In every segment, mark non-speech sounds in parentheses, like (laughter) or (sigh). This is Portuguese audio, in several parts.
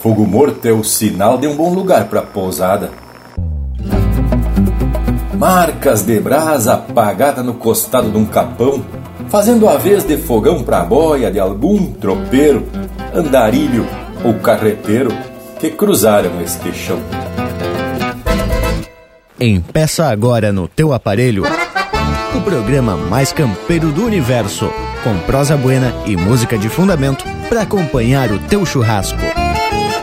Fogo morto é o sinal de um bom lugar para pousada. Marcas de brasa apagada no costado de um capão, fazendo a vez de fogão pra boia de algum tropeiro, andarilho ou carreteiro que cruzaram este chão. Empeça agora no teu aparelho o programa mais campeiro do universo, com prosa buena e música de fundamento para acompanhar o teu churrasco.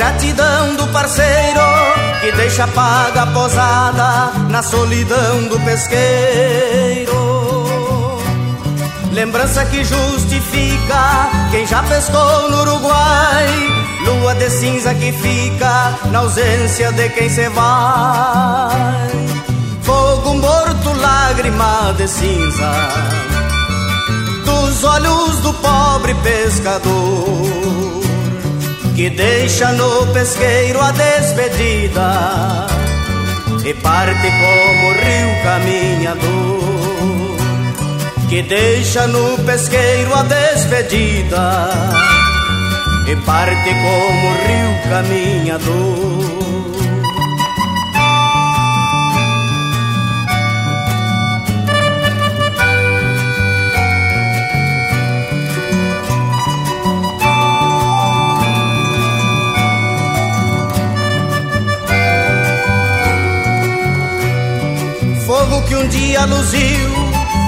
Gratidão do parceiro que deixa paga a posada na solidão do pesqueiro. Lembrança que justifica quem já pescou no Uruguai. Lua de cinza que fica na ausência de quem se vai. Fogo morto, lágrima de cinza dos olhos do pobre pescador que deixa no pesqueiro a despedida e parte como rio caminhador, que deixa no pesqueiro a despedida e parte como rio caminhador. Que um dia luziu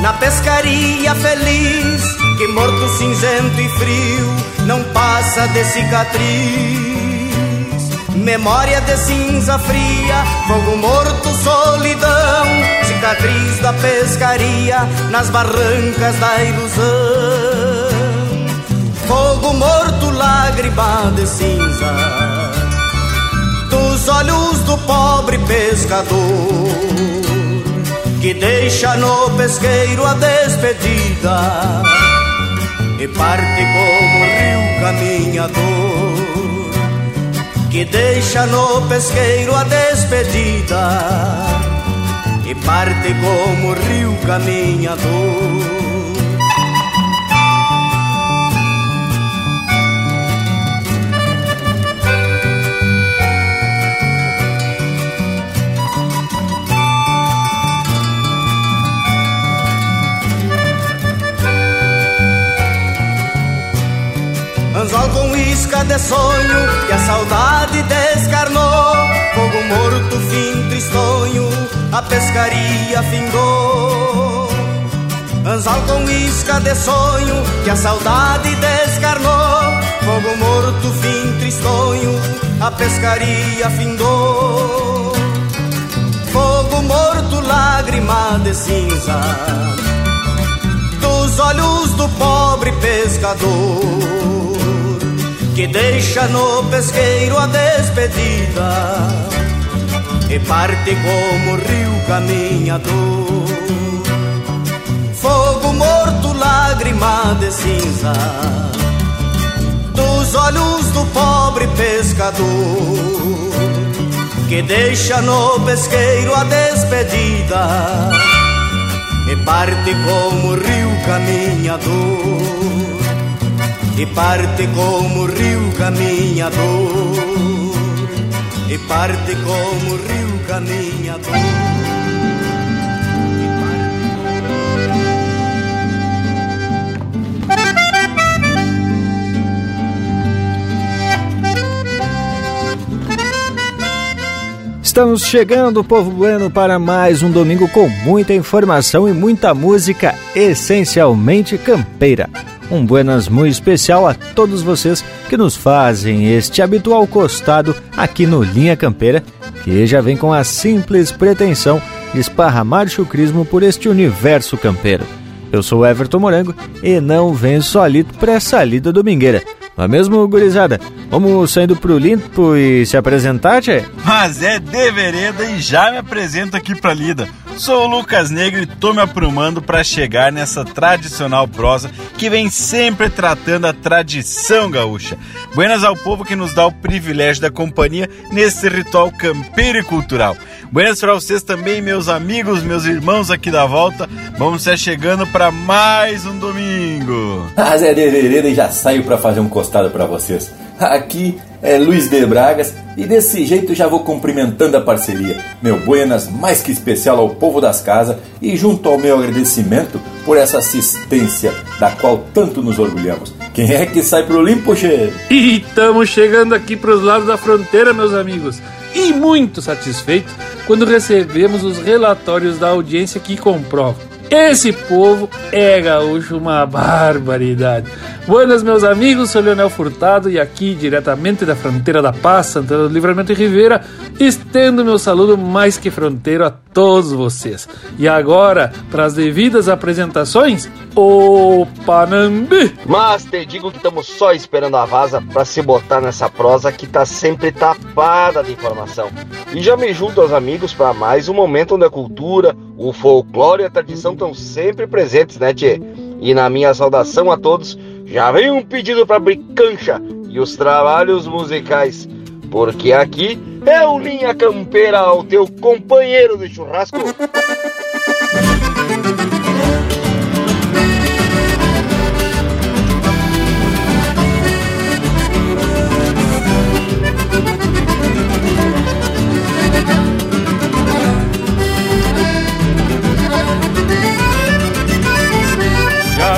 na pescaria feliz, que morto cinzento e frio não passa de cicatriz. Memória de cinza fria, fogo morto, solidão, cicatriz da pescaria nas barrancas da ilusão. Fogo morto, lágrima de cinza, dos olhos do pobre pescador que deixa no pesqueiro a despedida e parte como rio caminhador, que deixa no pesqueiro a despedida e parte como rio caminhador. De sonho que a saudade descarnou. Fogo morto, fim tristonho, a pescaria findou. Anzol com isca de sonho que a saudade descarnou. Fogo morto, fim tristonho, a pescaria findou. Fogo morto, lágrima de cinza dos olhos do pobre pescador que deixa no pesqueiro a despedida e parte como rio caminhador. Fogo morto, lágrima de cinza dos olhos do pobre pescador que deixa no pesqueiro a despedida e parte como rio caminhador e parte como rio caminhador e parte como rio caminhador Estamos chegando, povo bueno, para mais um domingo com muita informação e muita música, essencialmente campeira. Um buenas muito especial a todos vocês que nos fazem este habitual costado aqui no Linha Campeira, que já vem com a simples pretensão de esparramar chucrismo por este universo campeiro. Eu sou Everton Morango e não venho solito para essa lida domingueira. Não é mesmo, gurizada? Vamos saindo pro limpo e se apresentar, tchê? Mas é de vereda e já me apresento aqui pra lida. Sou o Lucas Negro e tô me aprumando para chegar nessa tradicional prosa que vem sempre tratando a tradição gaúcha. Buenas ao povo que nos dá o privilégio da companhia nesse ritual campeiro e cultural. Buenas para vocês também, meus amigos, meus irmãos aqui da volta. Vamos estar chegando para mais um domingo. Ah, Zé e já saio para fazer um costado para vocês. Aqui é Luiz de Bragas e desse jeito já vou cumprimentando a parceria. Meu buenas mais que especial ao povo das casas e junto ao meu agradecimento por essa assistência da qual tanto nos orgulhamos. Quem é que sai pro limpo, che? E estamos chegando aqui para os lados da fronteira, meus amigos. E muito satisfeito quando recebemos os relatórios da audiência que comprovam esse povo é gaúcho, uma barbaridade. Buenas, meus amigos, sou Leonel Furtado e aqui, diretamente da fronteira da Paz, Santana do Livramento e Ribeira, estendo meu saludo mais que fronteiro a todos vocês. E agora, para as devidas apresentações, o Panambi. Mas te digo que estamos só esperando a vaza para se botar nessa prosa que tá sempre tapada de informação. E já me junto aos amigos para mais um momento onde a cultura, o folclore e a tradição estão sempre presentes, né, Tchê? E na minha saudação a todos, já vem um pedido para abrir cancha e os trabalhos musicais, porque aqui é o Linha Campeira, o teu companheiro de churrasco.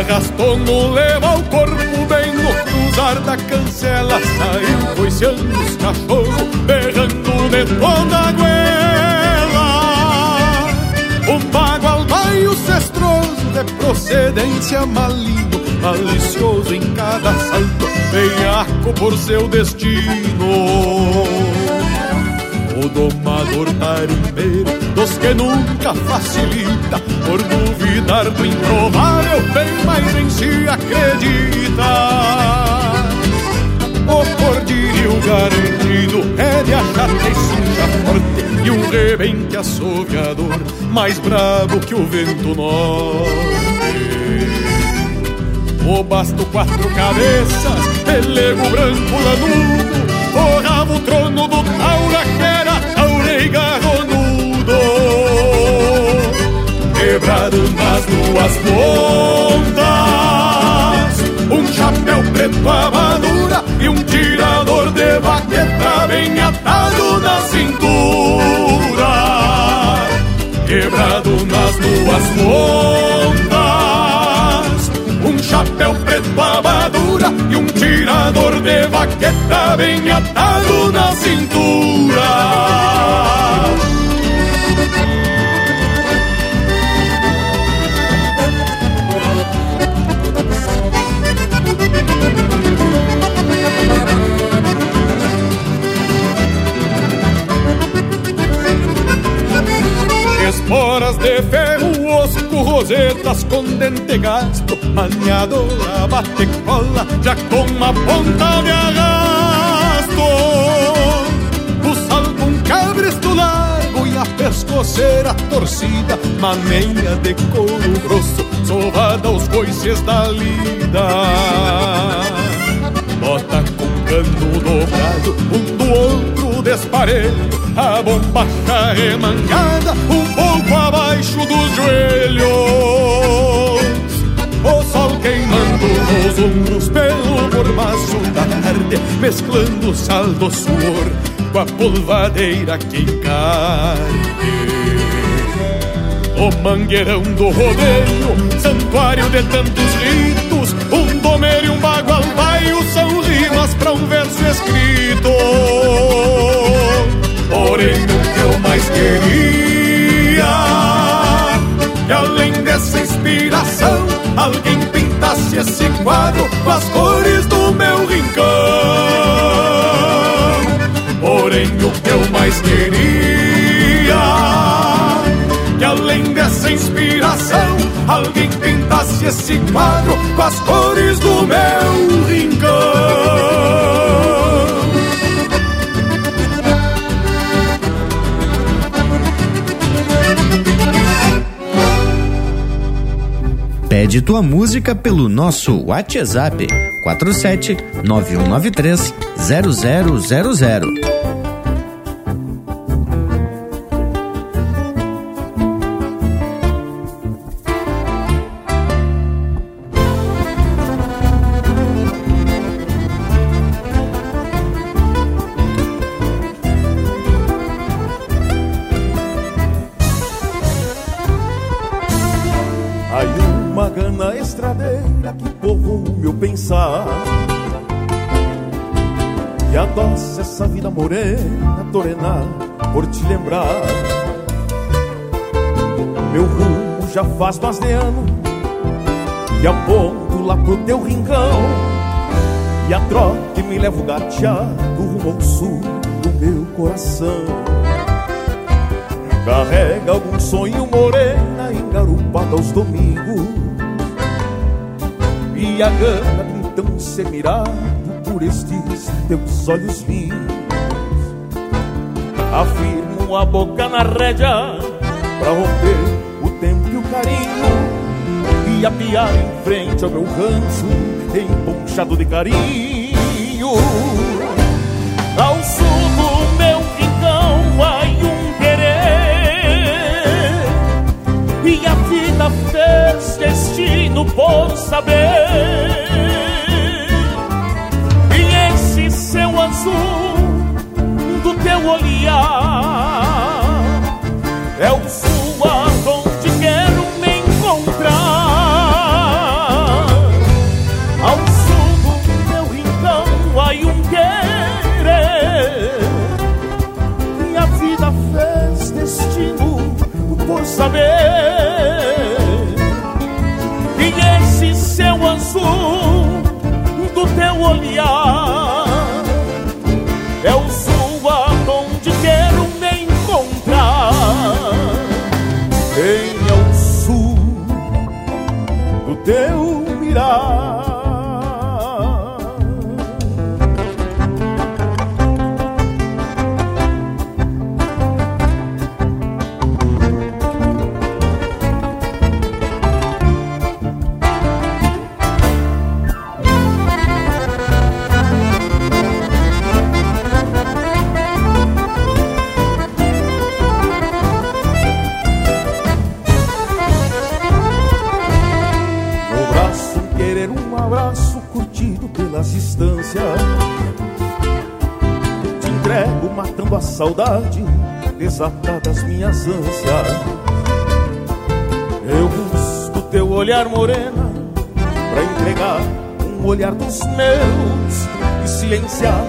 Gastou no leva o corpo bem no cruzar da cancela Saiu coiceando os cachorros, berrando de toda a goela Um bagual baio cestroso de procedência maligno Malicioso em cada salto, veiaco por seu destino o domador tarimbeiro dos que nunca facilita Por duvidar do improvável, bem mais em si acredita. O cordilho garantido é de achar que suja forte E um rebente assoviador mais bravo que o vento norte. O basto quatro cabeças, pelego branco lanudo Forrava o trono do taura Quebrado nas duas pontas. Um chapéu preto amadura E um tirador de baqueta bem atado na cintura. Quebrado nas duas pontas. Um chapéu preto amadura E um tirador de baqueta bem atado na cintura. Esporas de ferro, osco, rosetas com dente gasto Maniadora, bate cola, já com uma ponta de arrasto O salvo um cabresto a pescoceira torcida Maneia de couro grosso, sovada aos coices da lida. Bota com cano dobrado, um do outro desparelho A bombacha remangada, um pouco abaixo dos joelhos. O sol queimando nos ombros pelo mormaço da tarde Mesclando sal do suor com a polvadeira que encarde O mangueirão do rodeio, santuário de tantos ritos Um domer e um bagual baio são rimas pra um verso escrito. Porém o que eu mais queria Que além dessa inspiração Alguém pintasse esse quadro Com as cores do meu rincão Porém o que eu mais queria Que além dessa inspiração alguém pintasse esse quadro com as cores do meu rincão. Pede tua música pelo nosso WhatsApp 47 9193 0000. Morena torenar por te lembrar. Meu rumo já faz mais de ano e aponto lá pro teu rincão. E a trote me leva gateado rumo ao sul do meu coração. Carrega algum sonho morena engarupada aos domingos. E a gana então ser mirado por estes teus olhos lindos. Afirmo a boca na rédea Pra romper o tempo e o carinho. E apiar em frente ao meu rancho Emponchado de carinho. Ao sul vida fez destino por saber. E esse céu azul teu olhar olhar morena, pra entregar um olhar dos meus e silenciar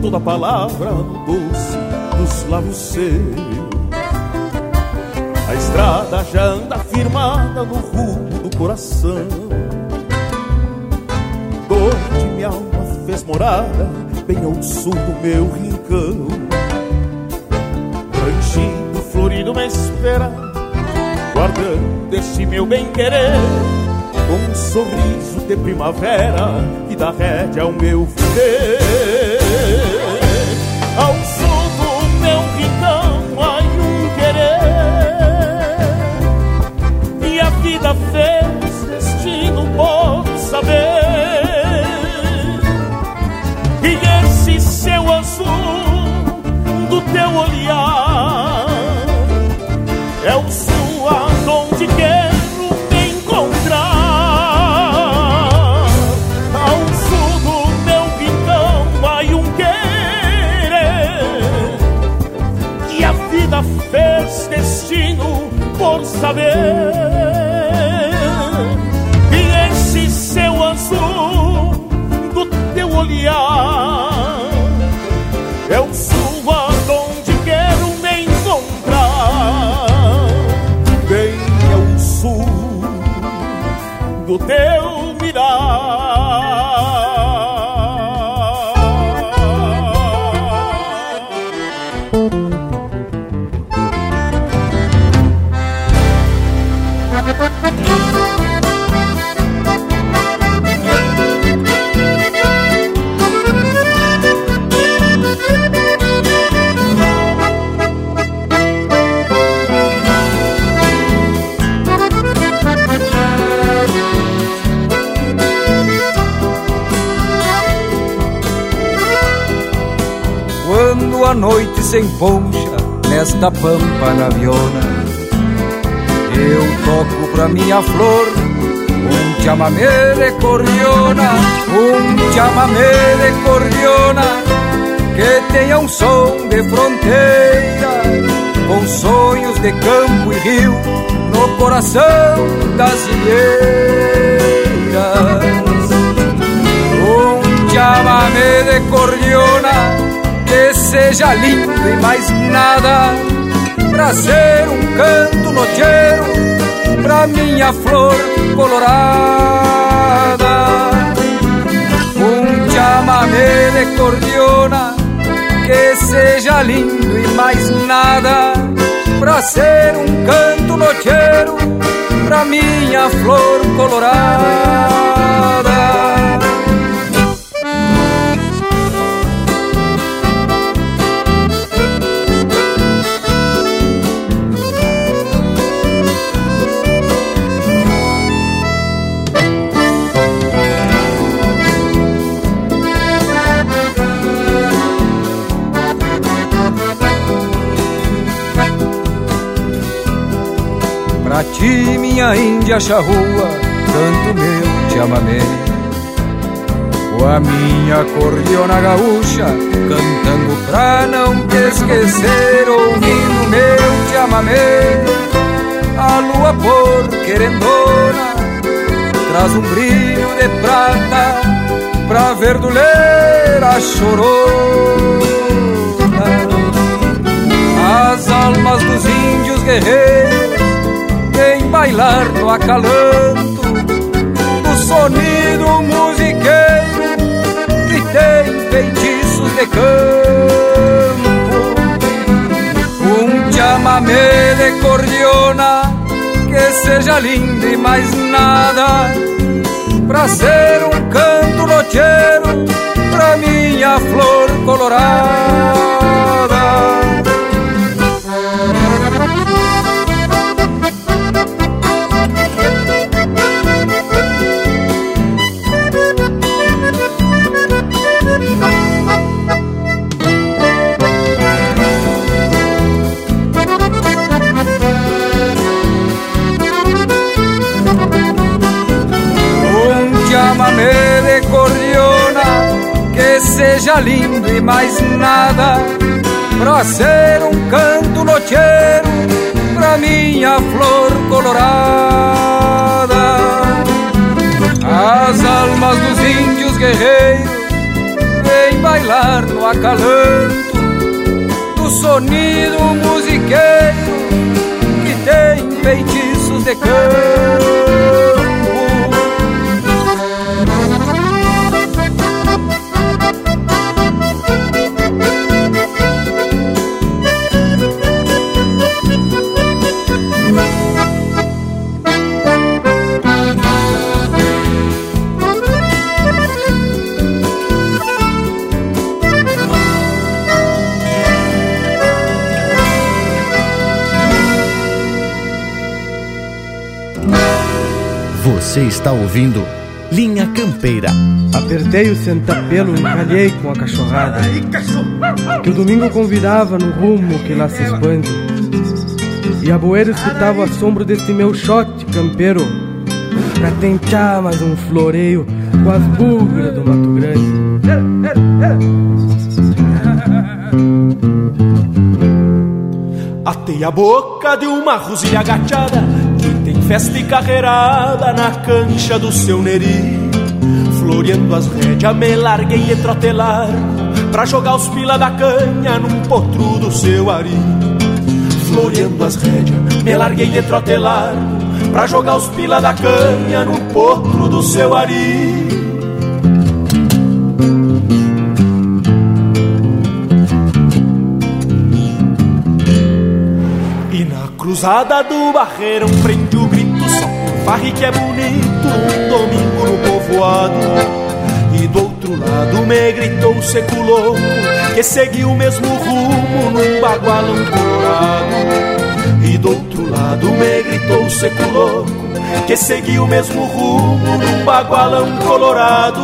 toda palavra doce dos lábios seus. A estrada já anda firmada no rumo do coração, onde minha alma fez morada, bem ao sul do meu rincão. Florido me espera, guardando este meu bem-querer, com um sorriso de primavera que dá rédea ao meu viver. Ao som do meu rincão há um querer, e a vida fez saber. E esse céu azul do teu olhar é o sua onde quero me encontrar. do teu sem poncha nesta pampa naviona. Eu toco pra minha flor um chamamé de cordiona, um chamamé de cordiona que tenha um som de fronteira, com sonhos de campo e rio no coração das ilheiras. Um chamamé de cordiona que seja lindo e mais nada, pra ser um canto nocheiro pra minha flor colorada. Um chamamé de cordiona que seja lindo e mais nada, pra ser um canto nocheiro pra minha flor colorada. Pra ti, minha índia charrua, canto meu chamamé. Com a minha cordiona gaúcha, cantando pra não te esquecer, ouvindo meu chamamé. A lua por querendona, traz um brilho de prata pra verduleira a chorona. As almas dos índios guerreiros bailar no acalanto do sonido musiqueiro que tem feitiços de campo. Um chamamé de cordiona que seja lindo e mais nada, pra ser um canto nocheiro pra minha flor colorada. Lindo e mais nada pra ser um canto nocheiro pra minha flor colorada. As almas dos índios guerreiros vêm bailar no acalanto do sonido musiqueiro que tem feitiços de campo. Você está ouvindo Linha Campeira. Apertei o sentapelo e encalhei com a cachorrada. Que o domingo convidava no rumo que lá se expande. E a boeira escutava o assombro desse meu shot campeiro. Pra tentar mais um floreio com as bugras do Mato Grande. Atei a boca de uma rosilha agachada festa e carreirada na cancha do seu neri. Floreando as rédeas, me larguei de trotelar pra jogar os pila da canha num potro do seu ari. Floreando as rédeas, me larguei de trotelar pra jogar os pila da canha num potro do seu ari. cruzada do barreirão prende o grito só farre que é bonito um domingo no povoado. E do outro lado me gritou o seco louco que seguiu o mesmo rumo num bagualão colorado e do outro lado me gritou o seco louco que seguiu o mesmo rumo num bagualão colorado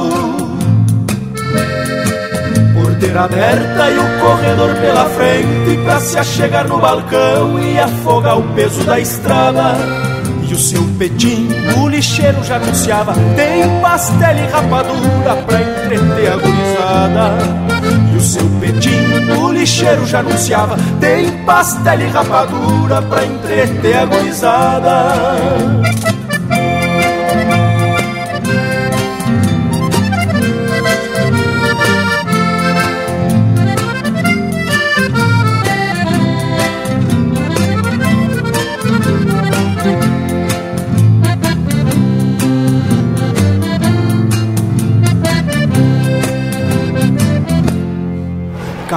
por porteira aberta e o corredor pela frente Pra se achegar no balcão e afogar o peso da estrada E o seu pedim, o lixeiro já anunciava Tem pastel e rapadura pra entreter a gurizada. E o seu pedim, o lixeiro já anunciava Tem pastel e rapadura pra entreter a gurizada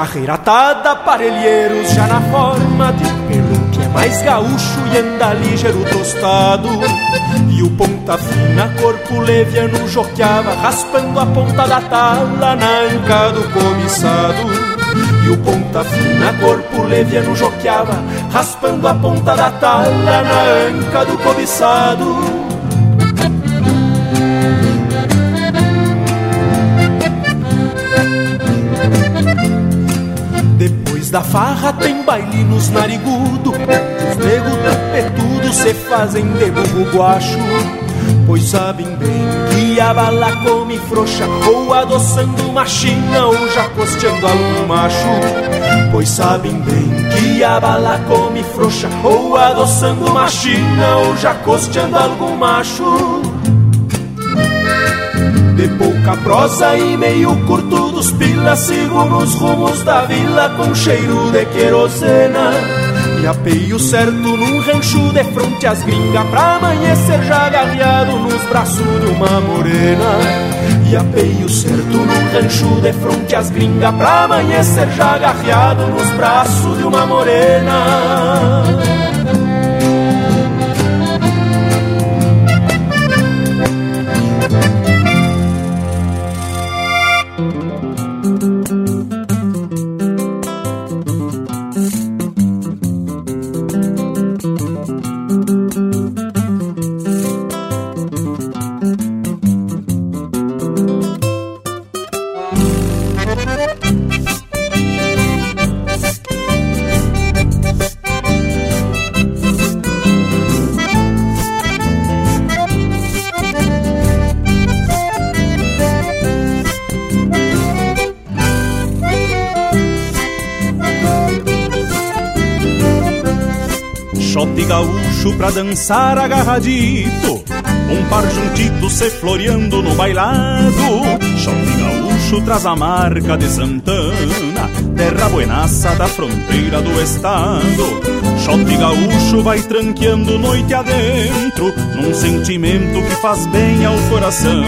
Carreira atada, parelheiros já na forma de pelo que é mais gaúcho e anda ligeiro tostado. E o ponta fina, corpo leviano, joqueava, raspando a ponta da tala na anca do cobiçado. E o ponta fina, corpo leviano, joqueava, raspando a ponta da tala na anca do cobiçado. Da farra tem baile nos narigudo. Os nego tapetudo se fazem de burro guacho. Pois sabem bem que a bala come frouxa Ou adoçando uma china ou já costeando algum macho. Pois sabem bem que a bala come frouxa Ou adoçando uma china ou já costeando algum macho de pouca prosa e meio curto dos pilas Sigo nos rumos da vila com cheiro de querosena. E apeio certo num rancho de fronte às gringas Pra amanhecer já agarreado nos braços de uma morena. E apeio certo num rancho de fronte às gringas Pra amanhecer já agarreado nos braços de uma morena dançar agarradito Um par juntito se floreando no bailado. Choque gaúcho traz a marca de Santana Terra buenaça da fronteira do estado. Chote gaúcho vai tranqueando noite adentro Num sentimento que faz bem ao coração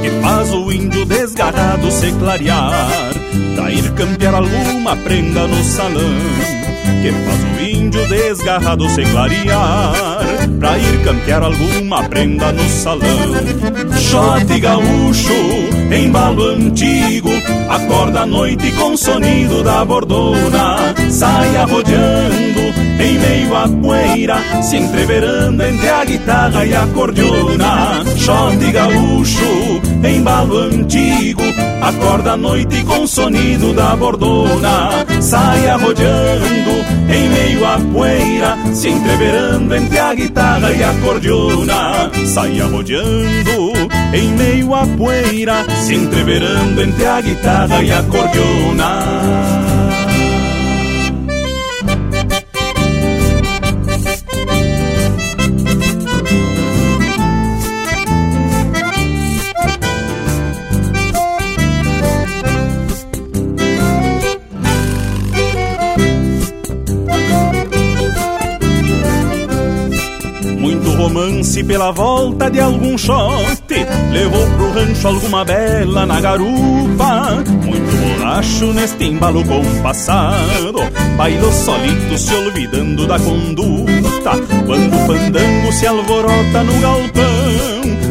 Que faz o índio desgarrado se clarear. Pra ir campear alguma prenda no salão que faz o índio desgarrado se clarear Pra ir campear alguma prenda no salão. Shot gaúcho, embalo antigo Acorda à noite com o sonido da bordona. Sai arrodeando em meio à poeira Se entreverando entre a guitarra e a cordiona Shot gaúcho, embalo antigo. Acorda à noite com o sonido da bordona. Sai arrodeando em meio à poeira Se entreverando entre a guitarra e a cordiona Sai arrodeando em meio à poeira Se entreverando entre a guitarra e a cordiona romance pela volta de algum shot Levou pro rancho alguma bela na garupa. Muito borracho neste embalo compassado Bailou solito se olvidando da conduta. Quando o fandango se alvorota no galpão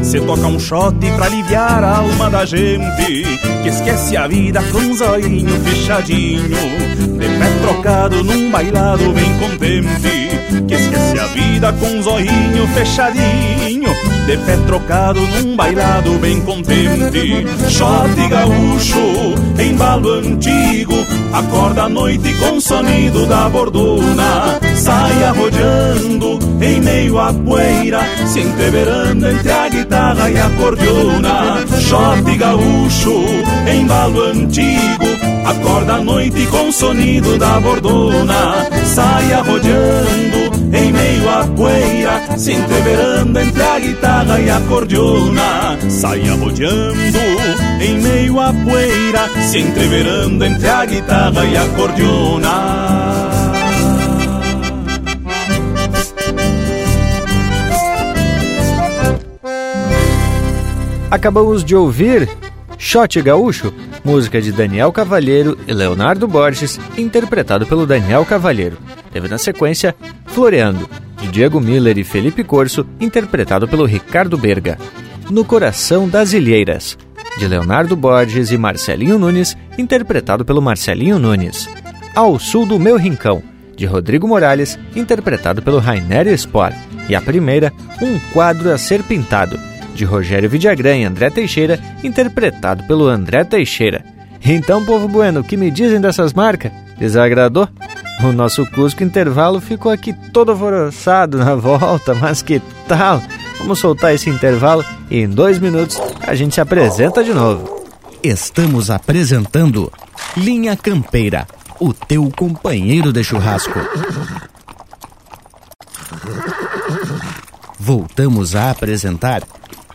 Se toca um shot pra aliviar a alma da gente Que esquece a vida com um zoinho fechadinho De pé trocado num bailado bem contente Que esquece a vida com um zoinho fechadinho de pé trocado num bailado bem contente. Shot gaúcho, embalo antigo, acorda a noite com o sonido da bordona. Sai arrodeando em meio à poeira, se entreverando entre a guitarra e a cordiona. Shot gaúcho, embalo antigo, acorda a noite com o sonido da bordona. Sai arrodeando em meio à poeira, se entreverando entre a guitarra e a cordiona. Sai arrodeando em meio à poeira, se entreverando entre a guitarra e a cordiona. Acabamos de ouvir Shot Gaúcho, música de Daniel Cavalheiro e Leonardo Borges, interpretado pelo Daniel Cavalheiro. Teve na sequência Floreando, de Diego Miller e Felipe Corso, interpretado pelo Ricardo Berga. No Coração das Ilheiras, de Leonardo Borges e Marcelinho Nunes, interpretado pelo Marcelinho Nunes. Ao Sul do Meu Rincão, de Rodrigo Morales, interpretado pelo Rainer Spor. E a primeira, Um Quadro a Ser Pintado, de Rogério Vidagrã e André Teixeira, interpretado pelo André Teixeira. Então, povo bueno, o que me dizem dessas marcas? Desagradou? O nosso Cusco Intervalo ficou aqui todo alvoroçado na volta, mas que tal? Vamos soltar esse intervalo e em dois minutos a gente se apresenta de novo. Estamos apresentando Linha Campeira, o teu companheiro de churrasco. Voltamos a apresentar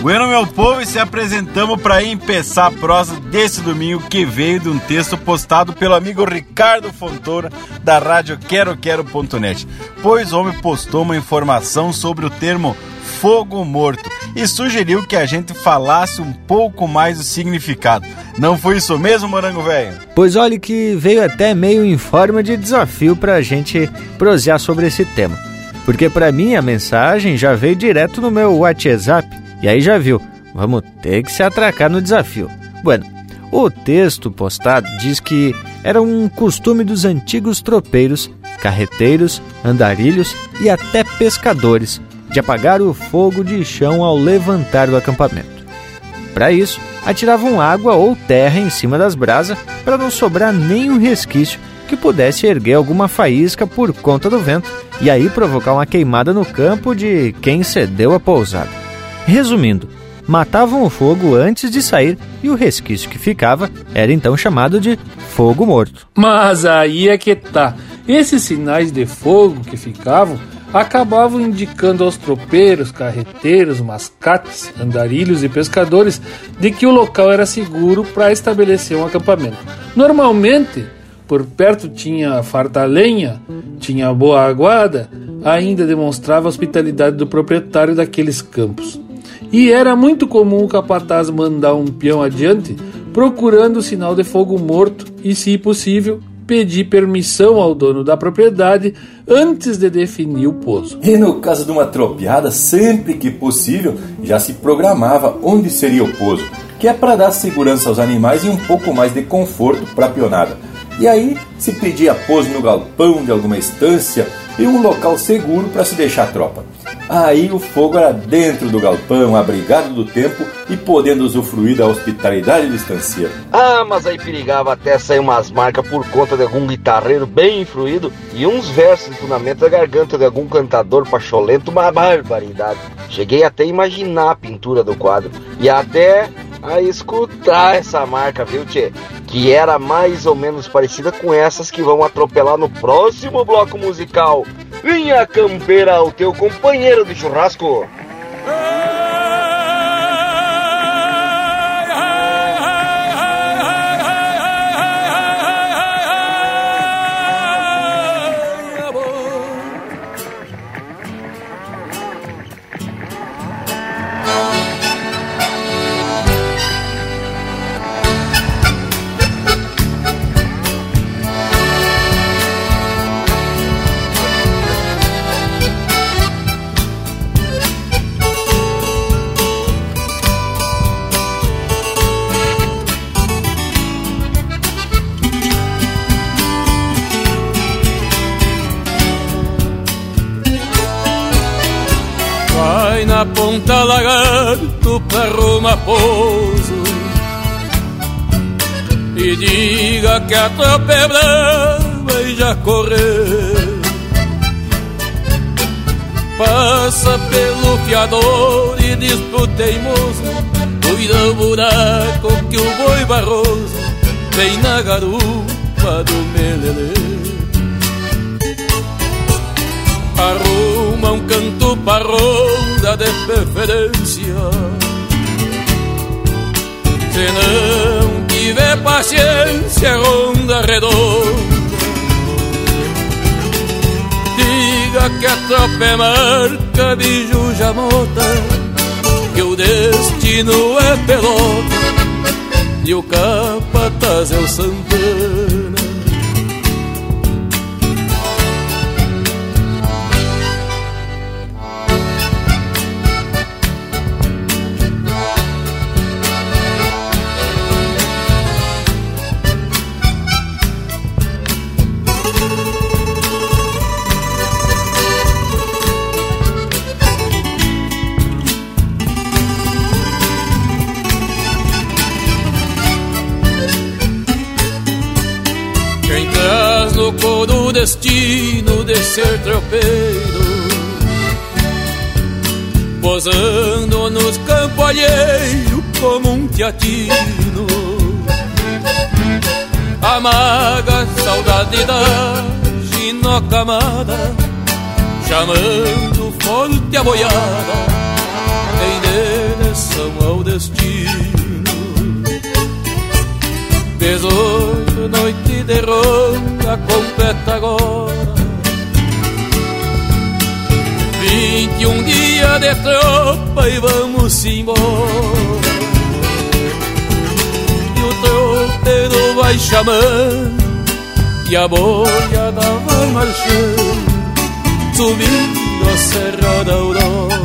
Bueno, meu povo, e se apresentamos para empeçar a prosa desse domingo que veio de um texto postado pelo amigo Ricardo Fontoura da rádio QueroQuero.net. Pois o homem postou uma informação sobre o termo fogo morto e sugeriu que a gente falasse um pouco mais do significado. Não foi isso mesmo, Morango Velho? Pois olhe que veio até meio em forma de desafio para a gente prosear sobre esse tema. Porque para mim a mensagem já veio direto no meu WhatsApp e aí já viu, vamos ter que se atracar no desafio. Bueno, o texto postado diz que era um costume dos antigos tropeiros, carreteiros, andarilhos e até pescadores de apagar o fogo de chão ao levantar do acampamento. Para isso, atiravam água ou terra em cima das brasas para não sobrar nenhum resquício que pudesse erguer alguma faísca por conta do vento e aí provocar uma queimada no campo de quem cedeu a pousada. Resumindo, matavam o fogo antes de sair e o resquício que ficava era então chamado de fogo morto. Mas aí é que tá. Esses sinais de fogo que ficavam acabavam indicando aos tropeiros, carreteiros, mascates, andarilhos e pescadores de que o local era seguro para estabelecer um acampamento. Normalmente, por perto tinha farta lenha, tinha boa aguada, ainda demonstrava a hospitalidade do proprietário daqueles campos. E era muito comum o capataz mandar um peão adiante procurando o sinal de fogo morto e, se possível, pedir permissão ao dono da propriedade antes de definir o pouso. E no caso de uma tropiada, sempre que possível, já se programava onde seria o pouso, que é para dar segurança aos animais e um pouco mais de conforto para a pionada. E aí se pedia pouso no galpão de alguma estância e um local seguro para se deixar a tropa. Aí o fogo era dentro do galpão, abrigado do tempo e podendo usufruir da hospitalidade do estanceiro. Ah, mas aí perigava até sair umas marcas por conta de algum guitarreiro bem influído e uns versos de fundamento da garganta de algum cantador pacholento, uma barbaridade. Cheguei até a imaginar a pintura do quadro e até a escutar essa marca, viu, Tchê? Que era mais ou menos parecida com essas que vão atropelar no próximo bloco musical. Vinha campeira, o teu companheiro de churrasco. vai que a tropa é brava e já correu Passa pelo fiador e diz pro teimoso Cuida o buraco que o boi barroso Vem na garupa do melelê. Arruma um canto pra ronda de preferência. Se tiver paciência, ronda redonda Diga que a tropa é marca de Jujamota Que o destino é pelota E o capataz é o Santana destino de ser tropeiro. Posando nos campos alheios como um teatino. Amaga saudade da ginocamada Chamando forte a boiada Em direção ao destino. Dezoito noite de ronda completa agora Vinte e um dia de tropa e vamos embora. E o tropeiro vai chamando E a boiada vai marchando Subindo a Serra da Aurora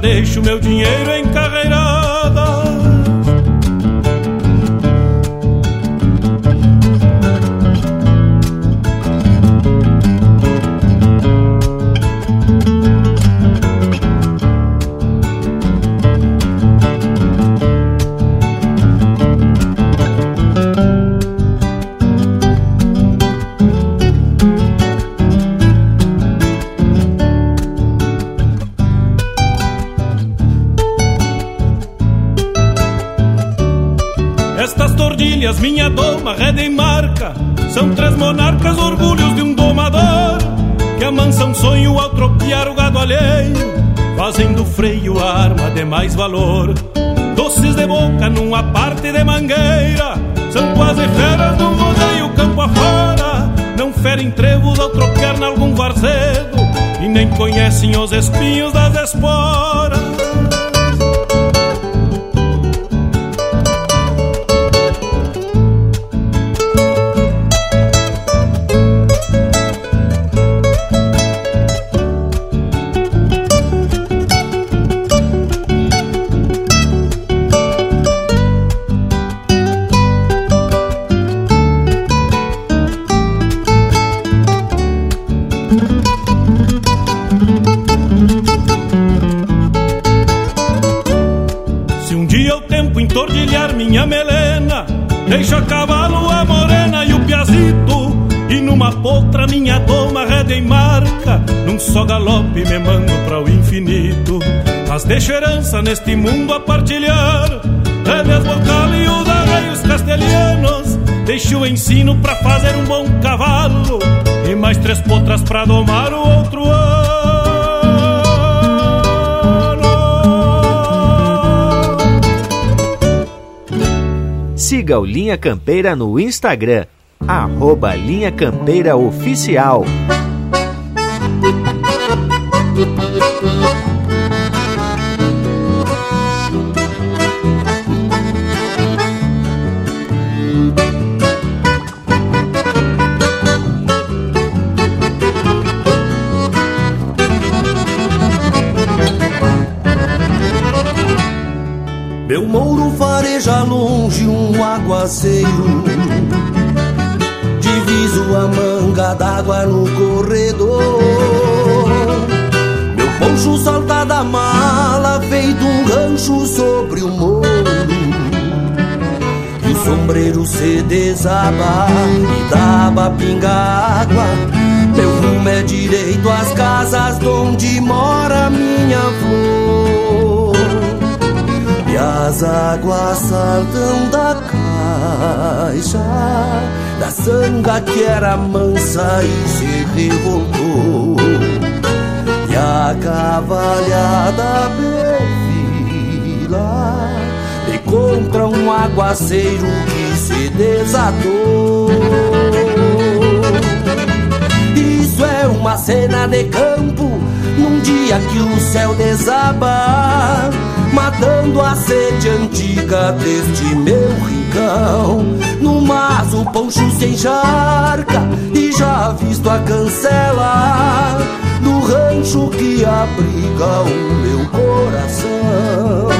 deixo meu dinheiro reda em marca. São três monarcas, orgulhos de um domador. Que amansam sonho ao tropear o gado alheio, fazendo freio a arma de mais valor. Doces de boca numa parte de mangueira, são quase feras do rodeio campo afora. Não ferem trevos ao tropear nalgum varzedo, e nem conhecem os espinhos das esporas. Deixo herança neste mundo a partilhar Rédeas bocal e os arreios castelhanos Deixo o ensino para fazer um bom cavalo E mais três potras para domar o outro ano Siga o Linha Campeira no Instagram, arroba Linha Campeira Oficial. Aguaceiro Diviso a manga d'água no corredor. Meu poncho salta da mala feito um rancho sobre o morro E o sombreiro se desaba e dava pinga água. Meu rumo é direito às casas onde mora minha flor e as águas saltam da Da sanga que era mansa e se revoltou. E a cavalhada perfila E contra um aguaceiro que se desatou. Isso é uma cena de campo Num dia que o céu desaba matando a sede antiga deste meu No mas o poncho se encharca e já visto a cancela do rancho que abriga o meu coração.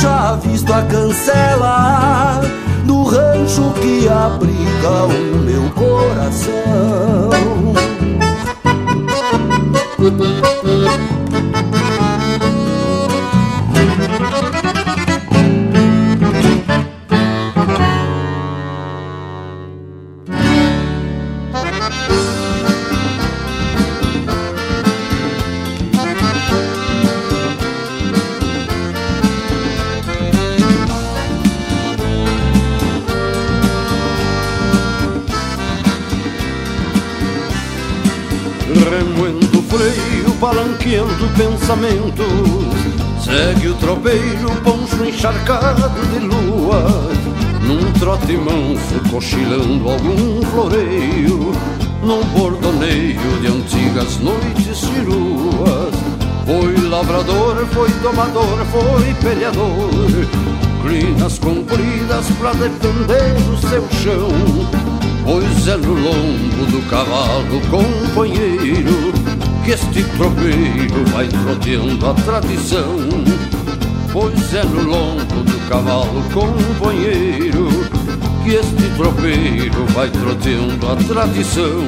já visto a cancela do rancho que abriga o meu coração. Segue o tropeiro, poncho encharcado de lua. Num trote manso, cochilando algum floreio. Num bordoneio de antigas noites ciruas Foi lavrador, foi domador, foi peleador. Crinas compridas pra defender o seu chão. Pois é no lombo do cavalo companheiro que este tropeiro vai troteando a tradição. Pois é no lombo do cavalo companheiro que este tropeiro vai troteando a tradição.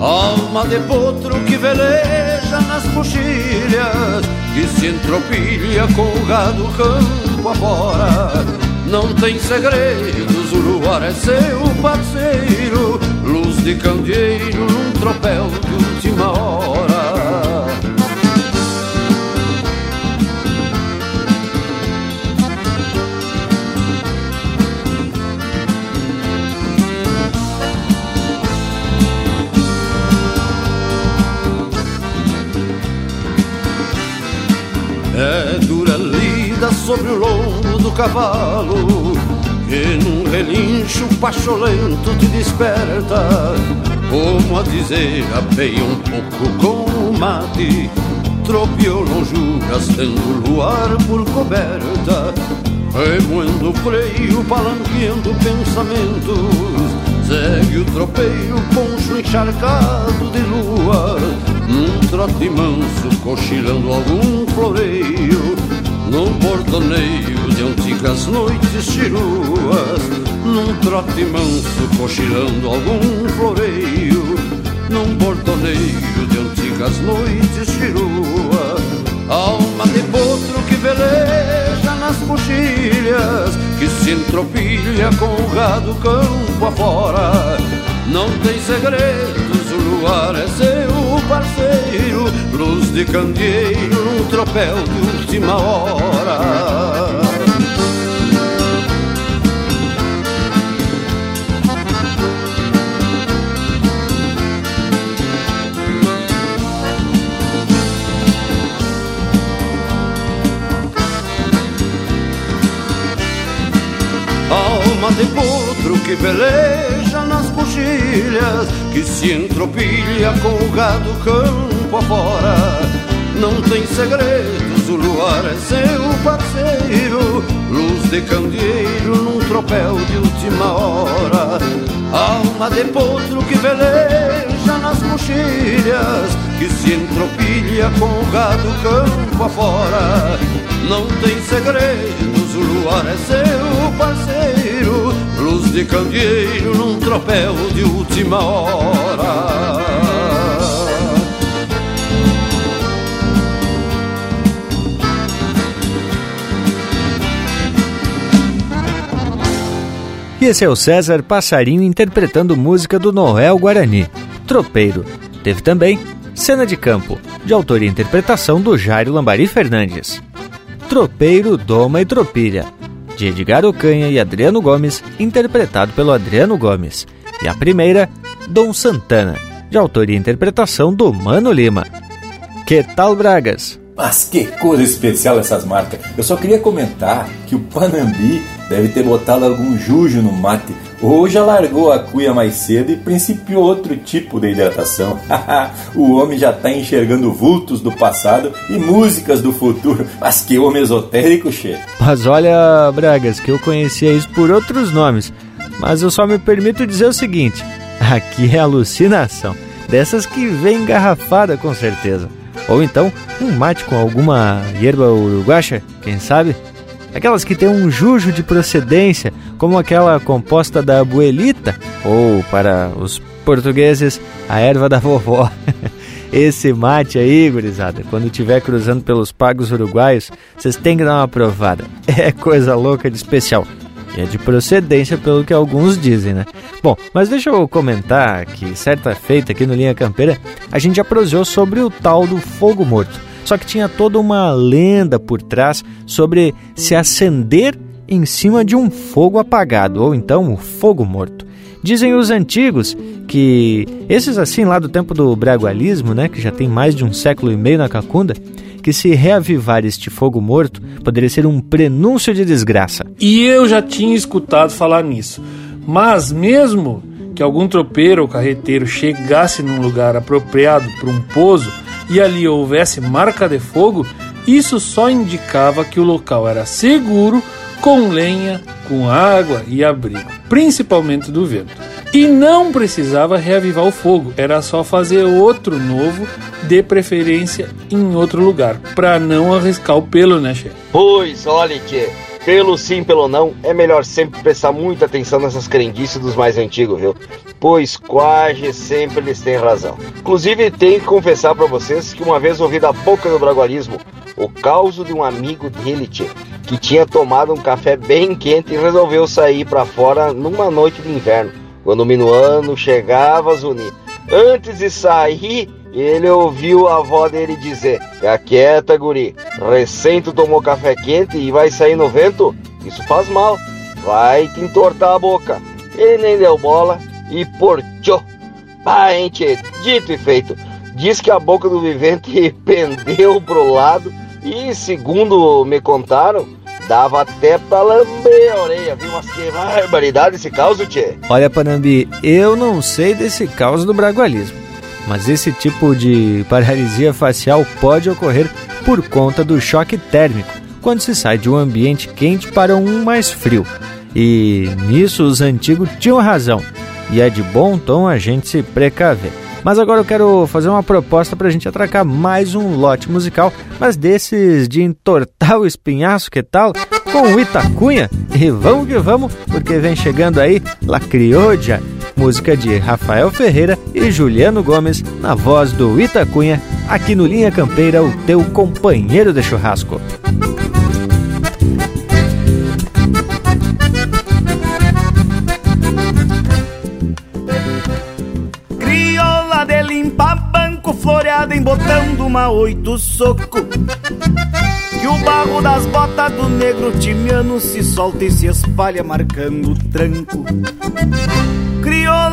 Alma de potro que veleja nas coxilhas, que se entropilha com o gado campo afora. Não tem segredos, o luar é seu parceiro, de candeeiro num tropel de última hora. É dura lida sobre o lombo do cavalo Que num relincho pacholento te desperta como a dizer, apeia um pouco com o mate Tropeou longe, gastando luar por coberta Remoendo o freio, palanqueando pensamentos Segue o tropeiro, poncho encharcado de lua Num trote manso, cochilando algum floreio Num bordoneio de antigas noites chiruas num trote manso, cochilando algum floreio Num bordoneio de antigas noites chirua Alma de potro que veleja nas coxilhas Que se entropilha com o gado campo afora. Não tem segredos, o luar é seu parceiro Luz de candeeiro num tropel de última hora alma de potro que veleja nas coxilhas, que se entropilha com o gado campo afora. Não tem segredos, o luar é seu parceiro, luz de candeeiro num tropel de última hora. Alma de potro que veleja nas coxilhas, que se entropilha com o gado campo afora. Não tem segredos, o luar é seu parceiro, luz de candeeiro num tropel de última hora. E esse é o César Passarinho interpretando música do Noel Guarani, Tropeiro. Teve também Cena de Campo, de autoria e interpretação do Jairo Lambari Fernandes. Tropeiro, Doma e Tropilha, de Edgar Ocanha e Adriano Gomes, interpretado pelo Adriano Gomes. E a primeira, Dom Santana, de autoria e interpretação do Mano Lima. Que tal, Bragas? Mas que coisa especial essas marcas. Eu só queria comentar que o Panambi deve ter botado algum jujo no mate ou já largou a cuia mais cedo e principiou outro tipo de hidratação. (laughs) o homem já está enxergando vultos do passado e músicas do futuro. Mas que homem esotérico, che. Mas olha, Bragas, que eu conhecia isso por outros nomes. Mas eu só me permito dizer o seguinte: aqui é alucinação. Dessas que vem engarrafada com certeza. Ou então um mate com alguma hierba uruguacha, quem sabe? Aquelas que têm um jujo de procedência, como aquela composta da abuelita, ou para os portugueses, a erva da vovó. (laughs) Esse mate aí, gurizada, quando estiver cruzando pelos pagos uruguaios, vocês têm que dar uma provada. (laughs) É coisa louca de especial. E é de procedência, pelo que alguns dizem, né? Bom, mas deixa eu comentar que certa feita aqui no Linha Campeira, a gente já sobre o tal do fogo morto. Só que tinha toda uma lenda por trás sobre se acender em cima de um fogo apagado, ou então o fogo morto. Dizem os antigos que esses assim lá do tempo do bragualismo, né, que já tem mais de um século e meio na Cacunda, que se reavivar este fogo morto poderia ser um prenúncio de desgraça. E eu já tinha escutado falar nisso. Mas mesmo que algum tropeiro ou carreteiro chegasse num lugar apropriado para um pouso e ali houvesse marca de fogo, isso só indicava que o local era seguro, com lenha, com água e abrigo, principalmente do vento. E não precisava reavivar o fogo, era só fazer outro novo, de preferência em outro lugar, para não arriscar o pelo, né, chefe? Pois, olha, tchê, pelo sim, pelo não, é melhor sempre prestar muita atenção nessas crendices dos mais antigos, viu? Pois quase sempre eles têm razão. Inclusive, tenho que confessar para vocês que uma vez ouvi da boca do bragualismo o caos de um amigo dele, que tinha tomado um café bem quente e resolveu sair para fora numa noite de inverno quando o minuano chegava a zunir. Antes de sair, ele ouviu a avó dele dizer: Fica quieta, guri. Recém tu tomou café quente e vai sair no vento? Isso faz mal. Vai te entortar a boca. Ele nem deu bola e portio. Ah, ente, dito e feito. Diz que a boca do vivente (laughs) pendeu pro lado e, segundo me contaram, Dava até pra lamber a orelha, viu? Mas que barbaridade esse caos, tchê. Olha, Panambi, eu não sei desse caos do bragualismo, mas esse tipo de paralisia facial pode ocorrer por conta do choque térmico, quando se sai de um ambiente quente para um mais frio. E nisso os antigos tinham razão, e é de bom tom a gente se precaver. Mas agora eu quero fazer uma proposta para a gente atracar mais um lote musical, mas desses de entortar o espinhaço, que tal? Com o Itacunha. E vamos que vamos, porque vem chegando aí La Criolla, música de Rafael Ferreira e Juliano Gomes, na voz do Itacunha, aqui no Linha Campeira, o teu companheiro de churrasco. floreada em botão de uma oito soco Que o barro das botas do negro timiano se solta e se espalha marcando o tranco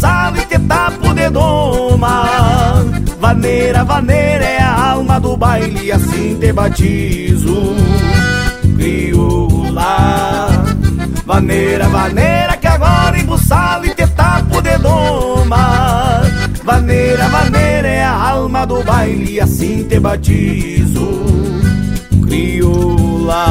embuçado e te tapo de doma Vaneira, vaneira é a alma do baile assim te batizo. Crioula Vaneira, vaneira que agora embuçado e te tapo de doma Vaneira, vaneira é a alma do baile assim te batizo. Crioula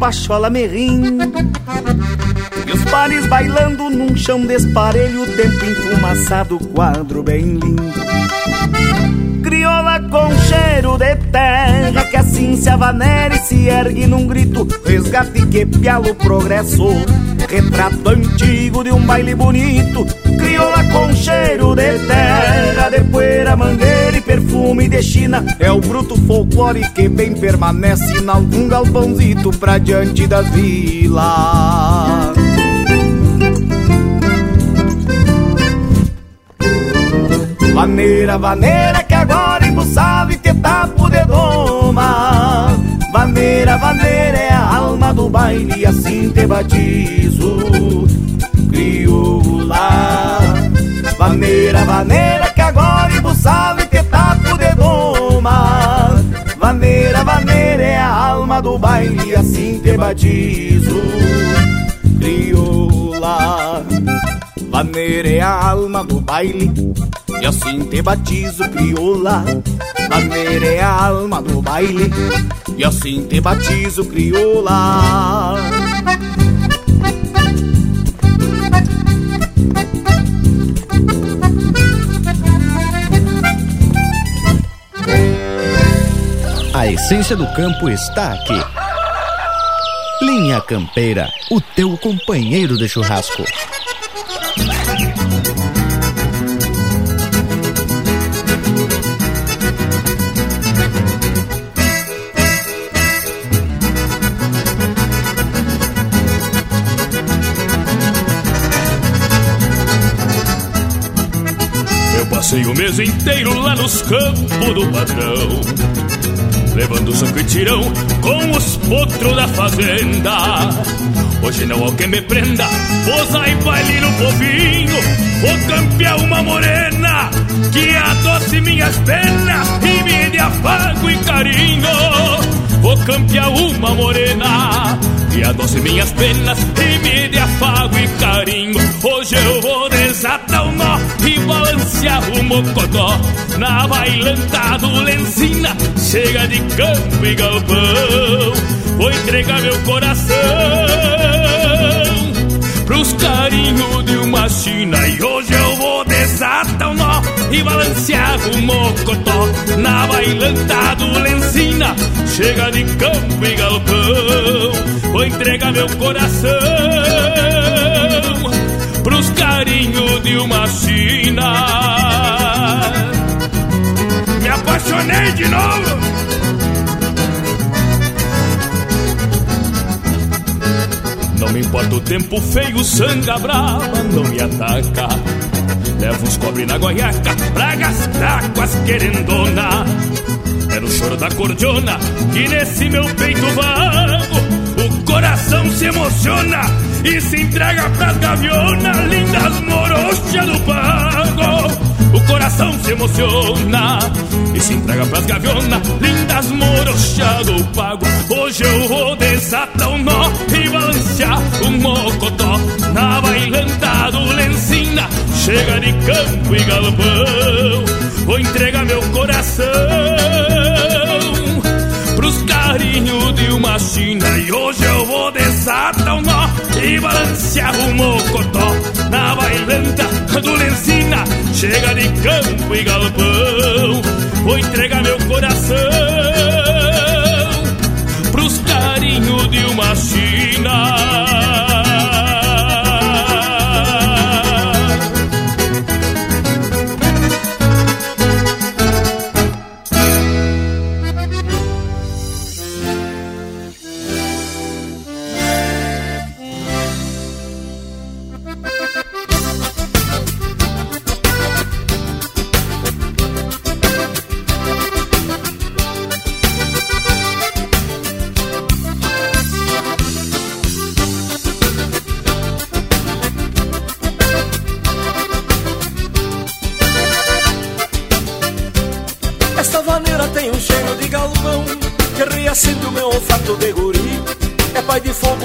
pachola me rindo. E os pares bailando num chão desparelho, tempo enfumaçado, quadro bem lindo. Crioula com cheiro de terra, que assim se avanera e se ergue num grito, resgate que pialo progresso. Retrato antigo de um baile bonito, crioula com cheiro de terra, de poeira, mangueira perfume de China. É o bruto folclore que bem permanece em algum galpãozito pra diante das vilas. Vaneira, vaneira que agora embuçava e te tapo de doma Vaneira, vaneira é a alma do baile assim te batizo Crioula Vaneira, vaneira que agora embuçava Vaneira, vaneira é a alma do baile assim te batizo Crioula Vaneira é a alma do baile e assim te batizo, crioula. Maneira é a alma do baile. E assim te batizo, crioula. A essência do campo está aqui. Linha Campeira, o teu companheiro de churrasco. Passei o mês inteiro lá nos campos do patrão Levando sangue e tirão com os potros da fazenda. Hoje não há quem me prenda Posar e baile no povinho. Vou campear uma morena Que adoce minhas penas E me dê afago e carinho. Vou campear uma morena Que adoce minhas penas E me dê afago e carinho. Hoje eu vou desatar o nó E balancear o mocotó. Na bailanta do Lencina Chega de campo e galpão. Vou entregar meu coração Pros carinhos de uma china. E hoje eu vou desatar o nó E balancear o mocotó. Na bailanta do Lencina Chega de campo e galpão Vou entregar meu coração Pros carinhos de uma china. Me apaixonei de novo. Não me importa o tempo feio, sanga brava não me ataca. Levo uns cobre na goiaca pra gastar com as querendona. É no choro da cordiona que nesse meu peito vago o coração se emociona e se entrega pras gavionas, lindas morochas do pago. O coração se emociona e se entrega pras gavionas, lindas morochas do pago. Hoje eu vou desatar um nó e balancear um mocotó na bailanta do Lencina. Chega de campo e galpão, vou entregar meu coração pros carinhos de uma china. E hoje eu vou desatar um nó e balancear o mocotó na bailanta do Lencina. Chega de campo e galpão, vou entregar meu coração pros carinhos de uma china.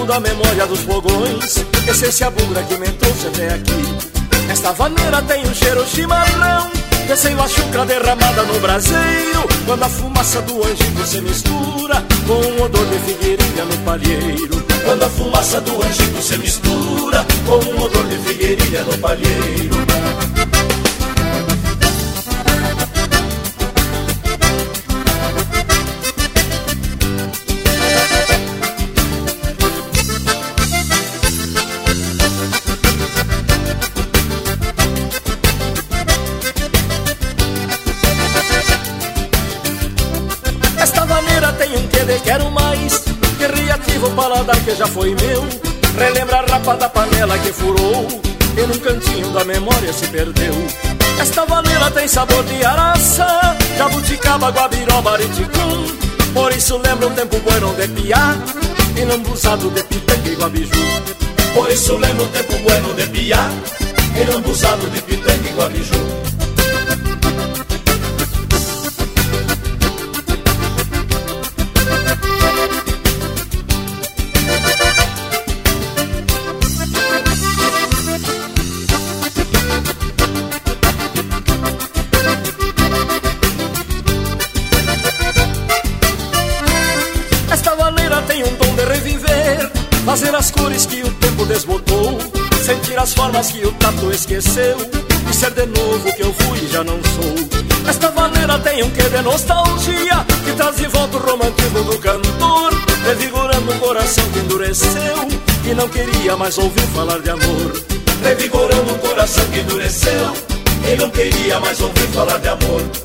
Fogo da memória dos fogões, essência bugra que me trouxe até aqui. Esta vaneira tem um cheiro chimarrão, descendo a chucra derramada no braseiro. Quando a fumaça do angico se mistura com um odor de figueirinha no palheiro. Quando a fumaça do angico se mistura com um odor de figueirinha no palheiro. Que já foi meu. Relembra a rapa da panela que furou. E num cantinho da memória se perdeu. Esta vaneira tem sabor de araça Jabuticaba, guabiroba, ariticum Por isso lembra um tempo bueno de piá E não busado de pitanga e guabiju. Por isso lembra um tempo bueno de piá E não busado de pitanga e guabiju cores que o tempo desbotou. Sentir as formas que o tato esqueceu. E ser de novo que eu fui e já não sou. Esta maneira tem um quê de nostalgia Que traz de volta o romantismo do cantor. Revigorando um coração que endureceu E não queria mais ouvir falar de amor. Revigorando um coração que endureceu E não queria mais ouvir falar de amor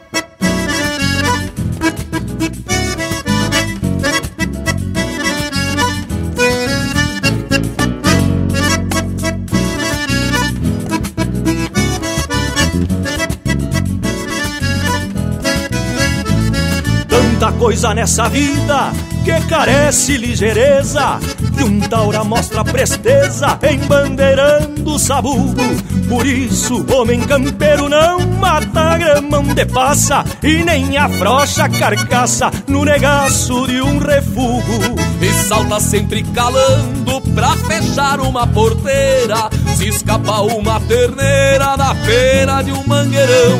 Coisa nessa vida que carece ligeireza que um taura mostra presteza embandeirando o sabugo por isso, homem campeiro não mata gramão de passa e nem afrocha carcaça no negaço de um refugo. E salta sempre calando pra fechar uma porteira, se escapa uma terneira da feira de um mangueirão.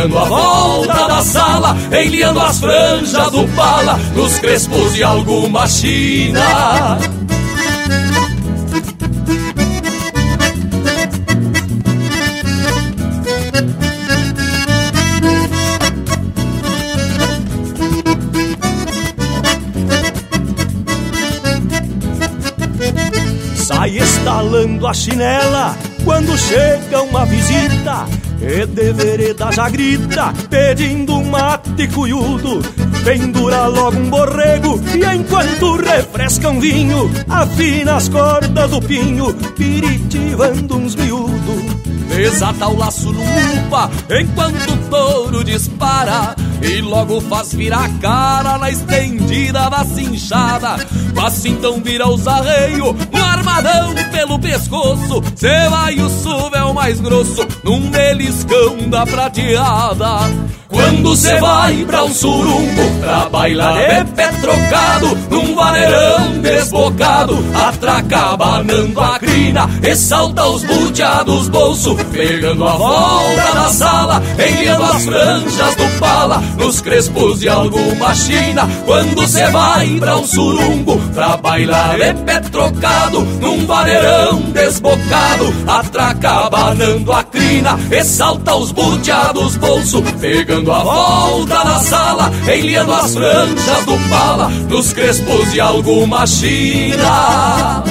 dando a volta da sala, enliando as franjas do pala, nos crespos de alguma china. Sai estalando a chinela quando chega uma visita e de vereda já grita, pedindo um mate cuiudo. Pendura logo um borrego e enquanto refresca um vinho Afina as cordas do pinho, piritivando uns miúdos Desata o laço no upa enquanto o touro dispara E logo faz virar a cara na estendida da cinchada. Mas então vira os arreios pelo pescoço. Cê vai o suvel mais grosso num beliscão da prateada. Quando cê vai pra um surumbo Pra bailar de pé trocado Num vaneirão desbocado Atraca banando a crina E salta os buteados bolso Pegando a volta na sala Enliando as franjas do pala Nos crespos de alguma china. Quando cê vai pra um surumbo Pra bailar de pé trocado Num vaneirão desbocado Atraca banando a crina E salta os buteados bolso Pegando a volta na sala, enliando as franjas do pala, nos crespos de alguma china.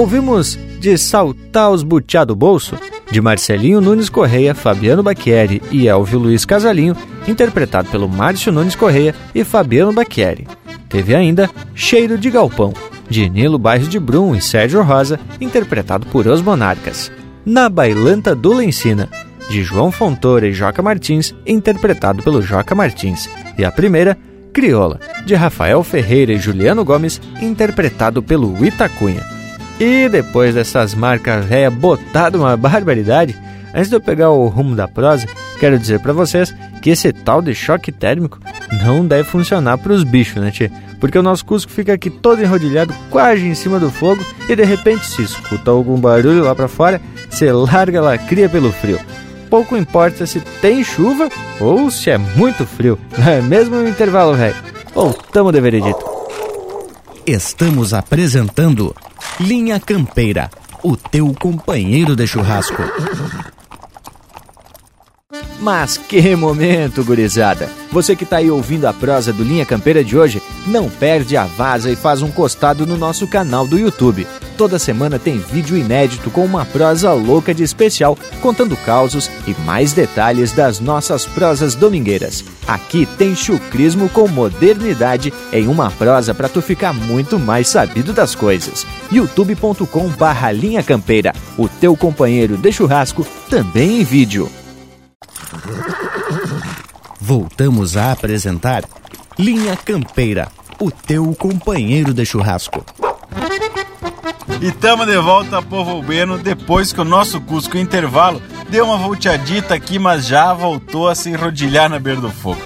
Ouvimos de Saltar os Butiá do Bolso, de Marcelinho Nunes Correia, Fabiano Bacchieri e Elvio Luiz Casalinho, interpretado pelo Márcio Nunes Correia e Fabiano Bacchieri. Teve ainda Cheiro de Galpão, de Nilo Bairros de Brum e Sérgio Rosa, interpretado por Os Monarcas. Na Bailanta do Lencina, de João Fontoura e Joca Martins, interpretado pelo Joca Martins. E a primeira, Crioula, de Rafael Ferreira e Juliano Gomes, interpretado pelo Itacunha. E depois dessas marcas véia botada uma barbaridade, antes de eu pegar o rumo da prosa, quero dizer para vocês que esse tal de choque térmico não deve funcionar para os bichos, né, tchê? Porque o nosso Cusco fica aqui todo enrodilhado, quase em cima do fogo, e de repente, se escuta algum barulho lá para fora, você larga a cria pelo frio. Pouco importa se tem chuva ou se é muito frio. É mesmo no intervalo, velho. Voltamos de veredito. Estamos apresentando Linha Campeira, o teu companheiro de churrasco. Mas que momento, gurizada! Você que está aí ouvindo a prosa do Linha Campeira de hoje, não perde a vaza e faz um costado no nosso canal do YouTube. Toda semana tem vídeo inédito com uma prosa louca de especial, contando causos e mais detalhes das nossas prosas domingueiras. Aqui tem chucrismo com modernidade em uma prosa para tu ficar muito mais sabido das coisas. youtube.com barra Linha Campeira, o teu companheiro de churrasco, também em vídeo. Voltamos a apresentar Linha Campeira, o teu companheiro de churrasco. E tamo de volta, povo bueno, depois que o nosso Cusco intervalo deu uma volteadita aqui, mas já voltou a se enrodilhar na beira do fogo.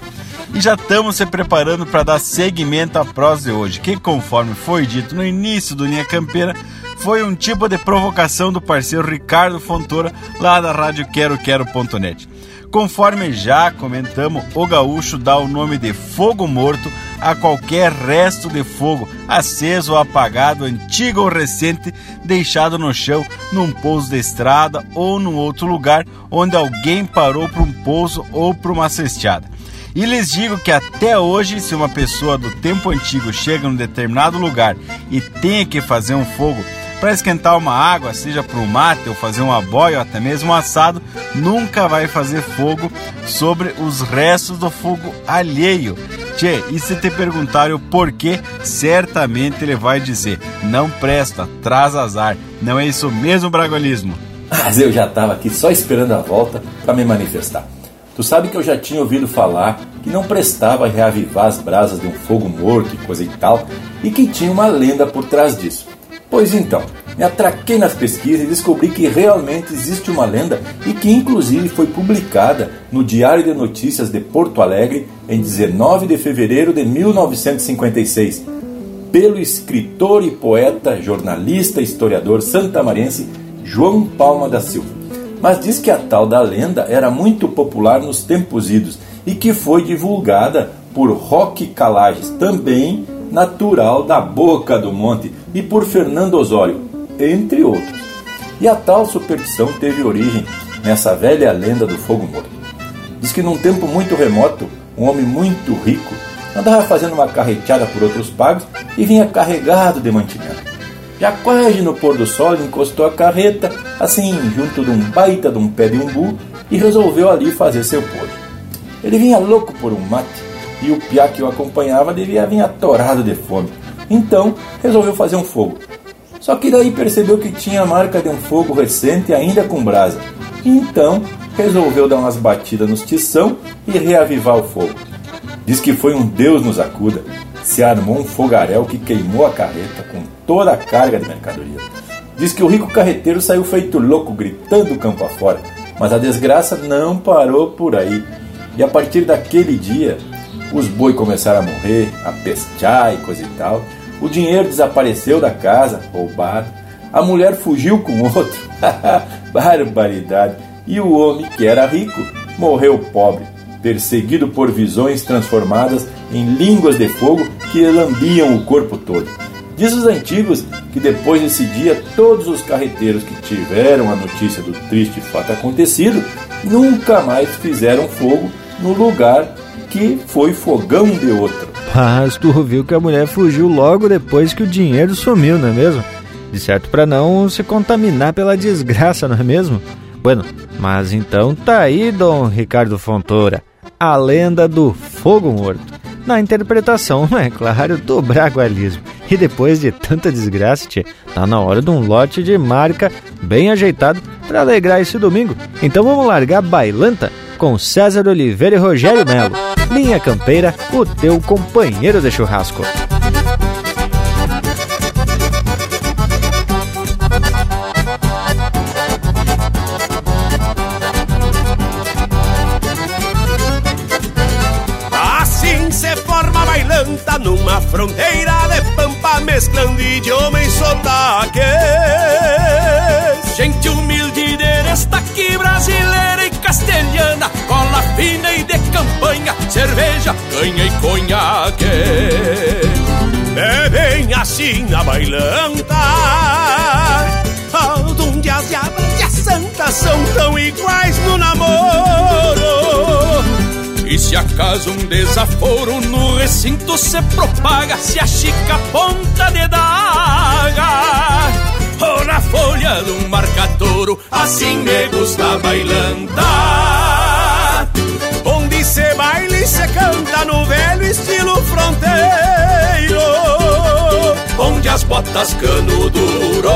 E já estamos se preparando para dar seguimento à prosa de hoje, que conforme foi dito no início do Linha Campeira, foi um tipo de provocação do parceiro Ricardo Fontoura, lá da rádio Quero Quero.net. Conforme já comentamos, o gaúcho dá o nome de fogo morto a qualquer resto de fogo, aceso ou apagado, antigo ou recente, deixado no chão, num pouso de estrada ou num outro lugar onde alguém parou para um pouso ou para uma cesteada. E lhes digo que até hoje, se uma pessoa do tempo antigo chega num determinado lugar e tem que fazer um fogo, para esquentar uma água, seja para o mate ou fazer uma boia ou até mesmo um assado, nunca vai fazer fogo sobre os restos do fogo alheio. Tchê, e se te perguntarem o porquê, certamente ele vai dizer: não presta, traz azar. Não é isso mesmo, Bragolismo? Mas eu já estava aqui só esperando a volta para me manifestar. Tu sabe que eu já tinha ouvido falar que não prestava reavivar as brasas de um fogo morto e coisa e tal, e que tinha uma lenda por trás disso. Pois então, me atraquei nas pesquisas e descobri que realmente existe uma lenda e que inclusive foi publicada no Diário de Notícias de Porto Alegre em 19 de fevereiro de 1956, pelo escritor e poeta, jornalista e historiador santamarense João Palma da Silva. Mas diz que a tal da lenda era muito popular nos tempos idos e que foi divulgada por Roque Calages, também natural da Boca do Monte, e por Fernando Osório, entre outros. E a tal superstição teve origem nessa velha lenda do fogo morto. Diz que num tempo muito remoto, um homem muito rico andava fazendo uma carreteada por outros pagos e vinha carregado de mantimento. Já quase no pôr do sol, encostou a carreta, assim, junto de um baita de um pé de umbu, e resolveu ali fazer seu pôr. Ele vinha louco por um mate, e o piá que o acompanhava devia vir atorado de fome. Então resolveu fazer um fogo. Só que daí percebeu que tinha a marca de um fogo recente ainda com brasa. Então resolveu dar umas batidas nos tição e reavivar o fogo. Diz que foi um Deus nos acuda. Se armou um fogaréu que queimou a carreta com toda a carga de mercadoria. Diz que o rico carreteiro saiu feito louco, gritando o campo afora. Mas a desgraça não parou por aí. E a partir daquele dia, os boi começaram a morrer, a pestear e coisa e tal. O dinheiro desapareceu da casa, roubado. A mulher fugiu com outro. (laughs) Barbaridade. E o homem, que era rico, morreu pobre, perseguido por visões transformadas em línguas de fogo que lambiam o corpo todo. Diz os antigos que depois desse dia, todos os carreteiros que tiveram a notícia do triste fato acontecido nunca mais fizeram fogo no lugar que foi fogão de outro. Mas tu viu que a mulher fugiu logo depois que o dinheiro sumiu, não é mesmo? De certo para não se contaminar pela desgraça, não é mesmo? Bueno, mas então tá aí, Dom Ricardo Fontoura, a lenda do fogo morto. Na interpretação, (laughs) é claro, do bragualismo. E depois de tanta desgraça, tchê, tá na hora de um lote de marca bem ajeitado para alegrar esse domingo. Então vamos largar bailanta com César Oliveira e Rogério Melo. Linha Campeira, o teu companheiro de churrasco. Cerveja, canha e conhaque. É bem assim a bailanta, onde as diabas e as santas são tão iguais no namoro. E se acaso um desaforo no recinto se propaga, se achica a ponta de daga ou na folha de um marcadouro, assim me gusta bailanta. No velho estilo fronteiro, onde as botas cano duro,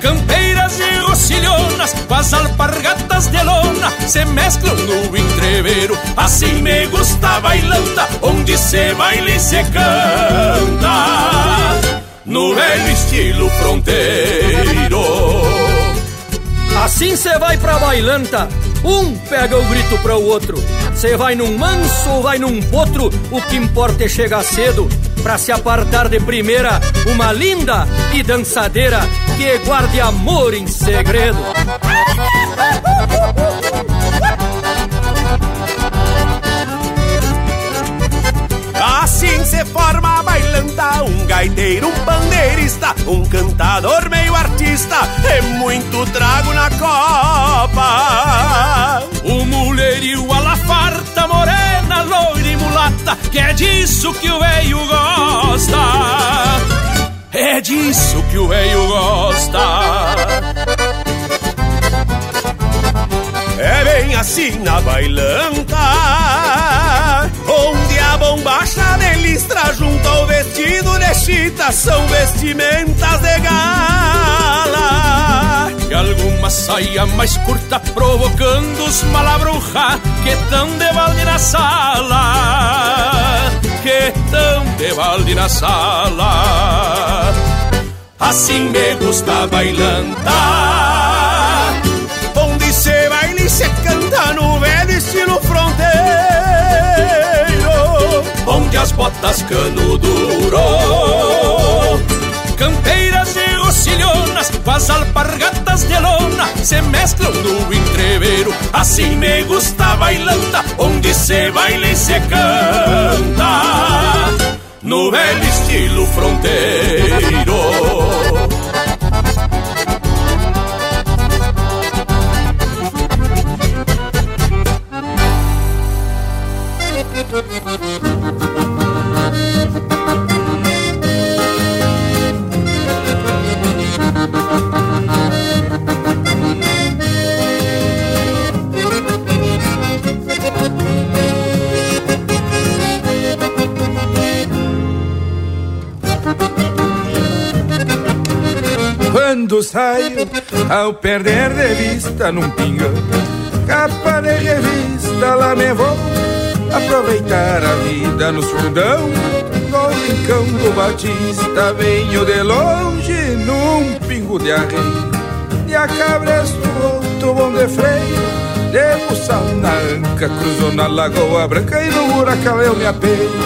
campeiras e rocilhonas, com as alpargatas de lona, se mesclam no entreveiro, assim me gusta bailanta, onde se baila e se canta. No velho estilo fronteiro. Assim cê vai pra bailanta, um pega o grito para o outro. Cê vai num manso ou vai num potro, o que importa é chegar cedo. Pra se apartar de primeira, uma linda e dançadeira que guarde amor em segredo. Assim se forma a bailanta, um gaiteiro, um bandeirista, um cantador meio artista, é muito trago na copa. Disso que o veio gosta. É disso que o veio gosta. É bem assim na bailanta Onde a bombacha de listra junto ao vestido de chita São vestimentas de gala E alguma saia mais curta provocando os malabruja Que tão de balde na sala balde na sala. Assim me gusta bailanta Onde se baila e se canta no velho estilo fronteiro. Onde as botas cano duro. Campeiras e rocilhonas Com as alpargatas de lona Se mesclam no entreveiro. Assim me gusta bailanta Onde se baila e se canta No velho estilo fronteiro Quando saio, ao perder de vista num pinga, capa de revista, lá me vou aproveitar a vida no fundão no rincão do Batista. Venho de longe num pingo de arreio, e a cabresto outro bom de freio. De buçal na anca, cruzou na Lagoa Branca e no huracão eu me apeio.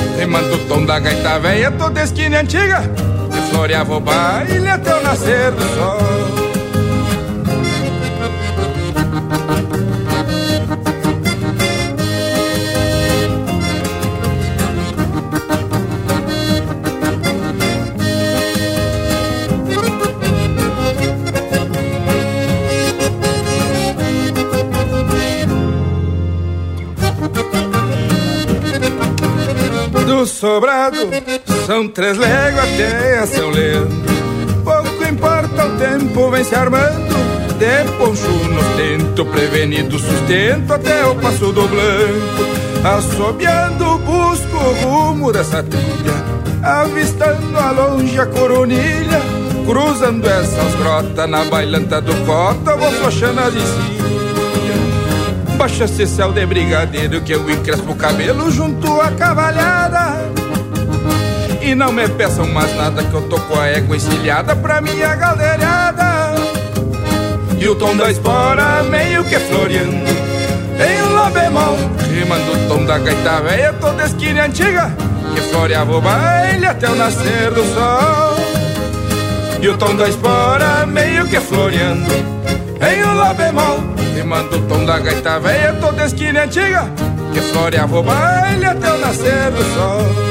Rimando o tom da gaita velha toda esquina antiga Que floreava o baile até o nascer do sol. Três léguas até a São Leandro Pouco importa o tempo vem se armando. De poncho no tento Prevenido sustento até o passo do blanco. Assobiando busco o rumo dessa trilha. Avistando a longe a coronilha. Cruzando essas grotas na bailanta do cota Vou flochando as cima Baixa esse céu de brigadeiro que eu encrespo o cabelo junto à cavalhada. E não me peçam mais nada que eu tô com a égua encilhada pra minha galeriada. E o tom da espora meio que floreando em lá bemol, rimando o tom da gaita velha toda esquina antiga que floreava o baile até o nascer do sol. E o tom da espora meio que floreando em lá bemol Rimando o tom da gaita velha toda esquina antiga Que floreava o baile até o nascer do sol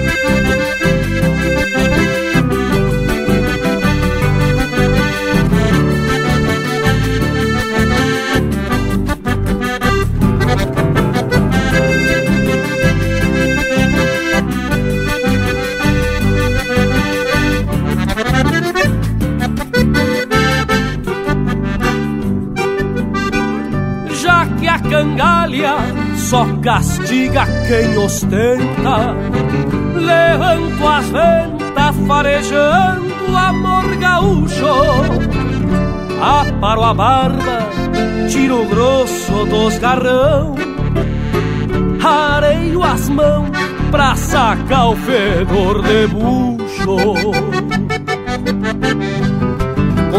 Só castiga quem ostenta. Levanto as ventas farejando amor gaúcho. Aparo a barba, tiro grosso dos garrão. Areio as mãos pra sacar o fedor de bucho.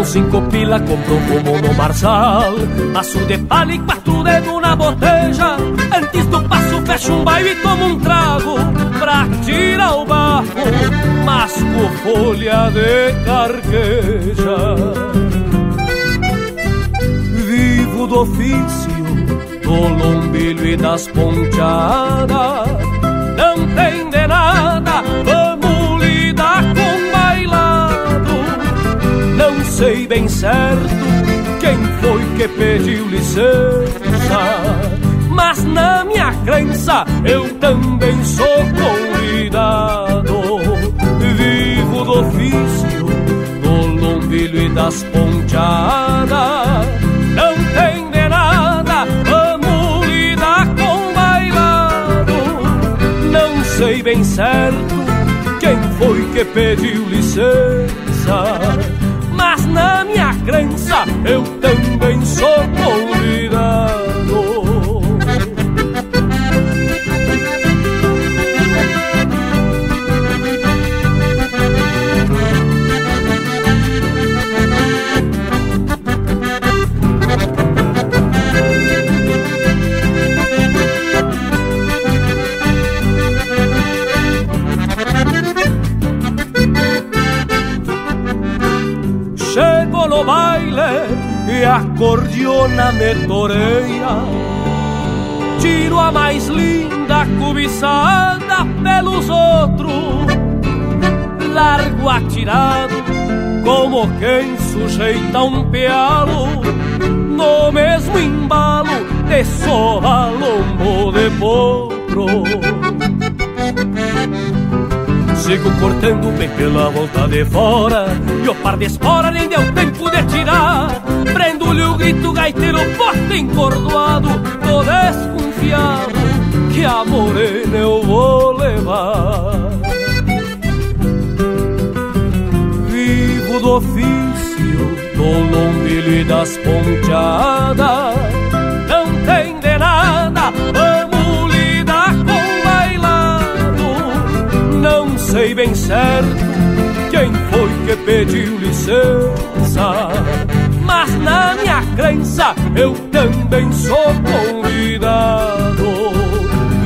Cinco pila comprou como no Marsal Passo de palha e quatro dedos na boteja Antes do passo fecha um baile e toma um trago. Pra tirar o bafo Masco folha de carqueja. Vivo do ofício Do lombilho e das ponteadas Não tem de nada sei bem certo quem foi que pediu licença. Mas na minha crença eu também sou convidado. Vivo do ofício, do lombilho e das ponteadas. Não tem de nada, vamos lidar com bailado. Não sei bem certo quem foi que pediu licença eu a cordiona me toreia. Tiro a mais linda cobiçada pelos outros, largo atirado como quem sujeita um pealo no mesmo embalo de sovalombo de potro. Sigo cortando bem pela volta de fora E o par de espora nem deu tempo de tirar O grito gaiteiro forte encordoado Tô desconfiado que a morena eu vou levar. Vivo do ofício, do lombilho e das ponteadas. Não tem de nada, vamos lidar com bailado. Certo quem foi que pediu licença. Mas na minha crença eu também sou convidado.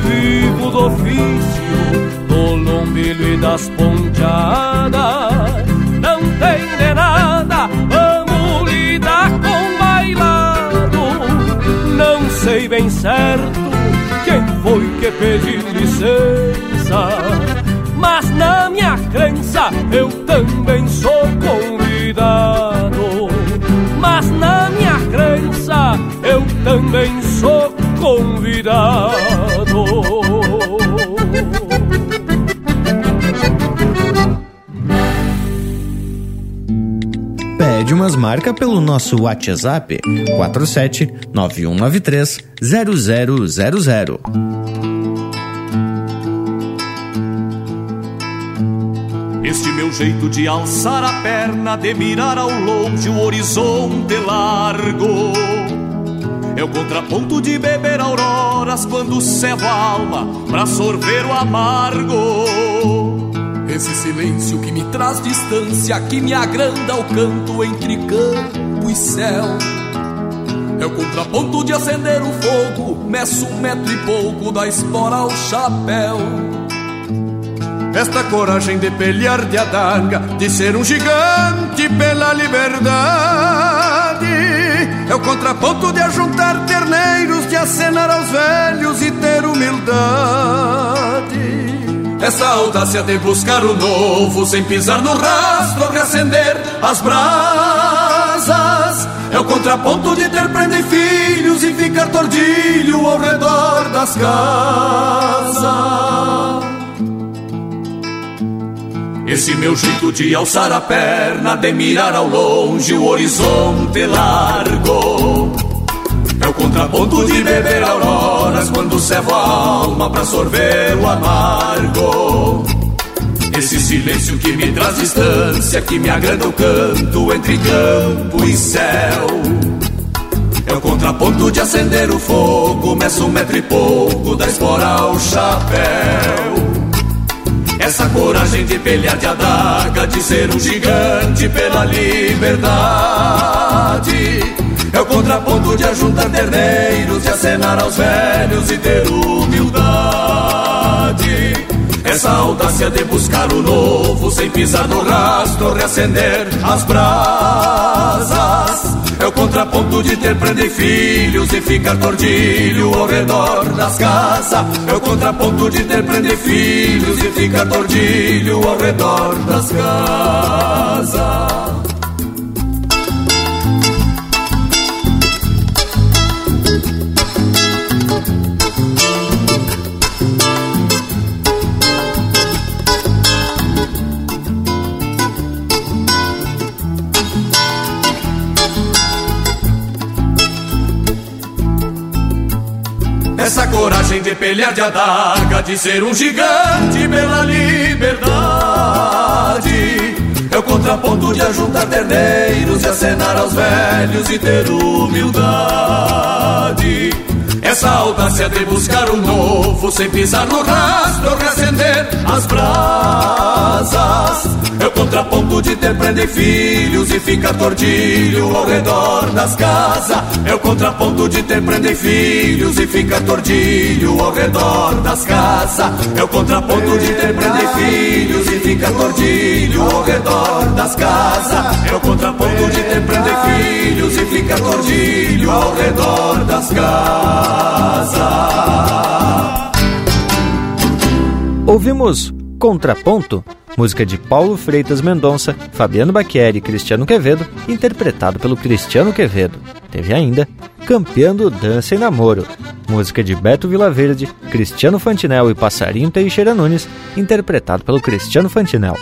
Vivo do ofício, do lombilho e das ponteadas. Não tem de nada, vamos lidar com bailado. Não sei bem certo quem foi que pediu licença. Mas na minha crença eu também sou convidado. Também sou convidado. Pede umas marcas pelo nosso WhatsApp 47 9193 0000. Este meu jeito de alçar a perna, de mirar ao longe o horizonte largo. É o contraponto de beber auroras quando cevo a alma pra sorver o amargo. Esse silêncio que me traz distância, que me agranda o canto entre campo e céu. É o contraponto de acender o fogo, meço um metro e pouco da espora ao chapéu. Esta coragem de pelear de adaga, de ser um gigante pela liberdade. É o contraponto de ajuntar terneiros, de acenar aos velhos e ter humildade. Essa audácia de buscar o novo, sem pisar no rastro, reacender as brasas. É o contraponto de ter prenda e filhos e ficar tordilho ao redor das casas. Esse meu jeito de alçar a perna, de mirar ao longe o horizonte largo. É o contraponto de beber auroras quando cevo a alma pra sorver o amargo. Esse silêncio que me traz distância, que me agranda o canto entre campo e céu. É o contraponto de acender o fogo, meço um metro e pouco da espora ao chapéu. Essa coragem de pelear de adaga, de ser um gigante pela liberdade. É o contraponto de ajuntar terneiros e acenar aos velhos e ter humildade. Essa audácia de buscar o novo, sem pisar no rastro, reacender as brasas. O contraponto de ter prenda e filhos e ficar tordilho ao redor das casas. É o contraponto de ter prenda e filhos e ficar tordilho ao redor das casas. Essa coragem de pelear de adaga, de ser um gigante pela liberdade. É o contraponto de ajuntar terneiros e acenar aos velhos e ter humildade. Essa audácia de buscar o novo, sem pisar no rastro, reacender as brasas. É o contraponto de ter prenda e filhos e ficar tordilho ao redor das casas. É o contraponto de ter prenda e filhos e ficar tordilho ao redor das casas. É o contraponto de ter prenda e filhos e ficar tordilho ao redor das casas. É o contraponto de ter prenda e filhos e ficar tordilho ao redor das casas. Ouvimos Contraponto, música de Paulo Freitas Mendonça, Fabiano Baqueri e Cristiano Quevedo, interpretado pelo Cristiano Quevedo. Teve ainda Campeando Dança e Namoro, música de Beto Vilaverde, Cristiano Fantinel e Passarinho Teixeira Nunes, interpretado pelo Cristiano Fantinel.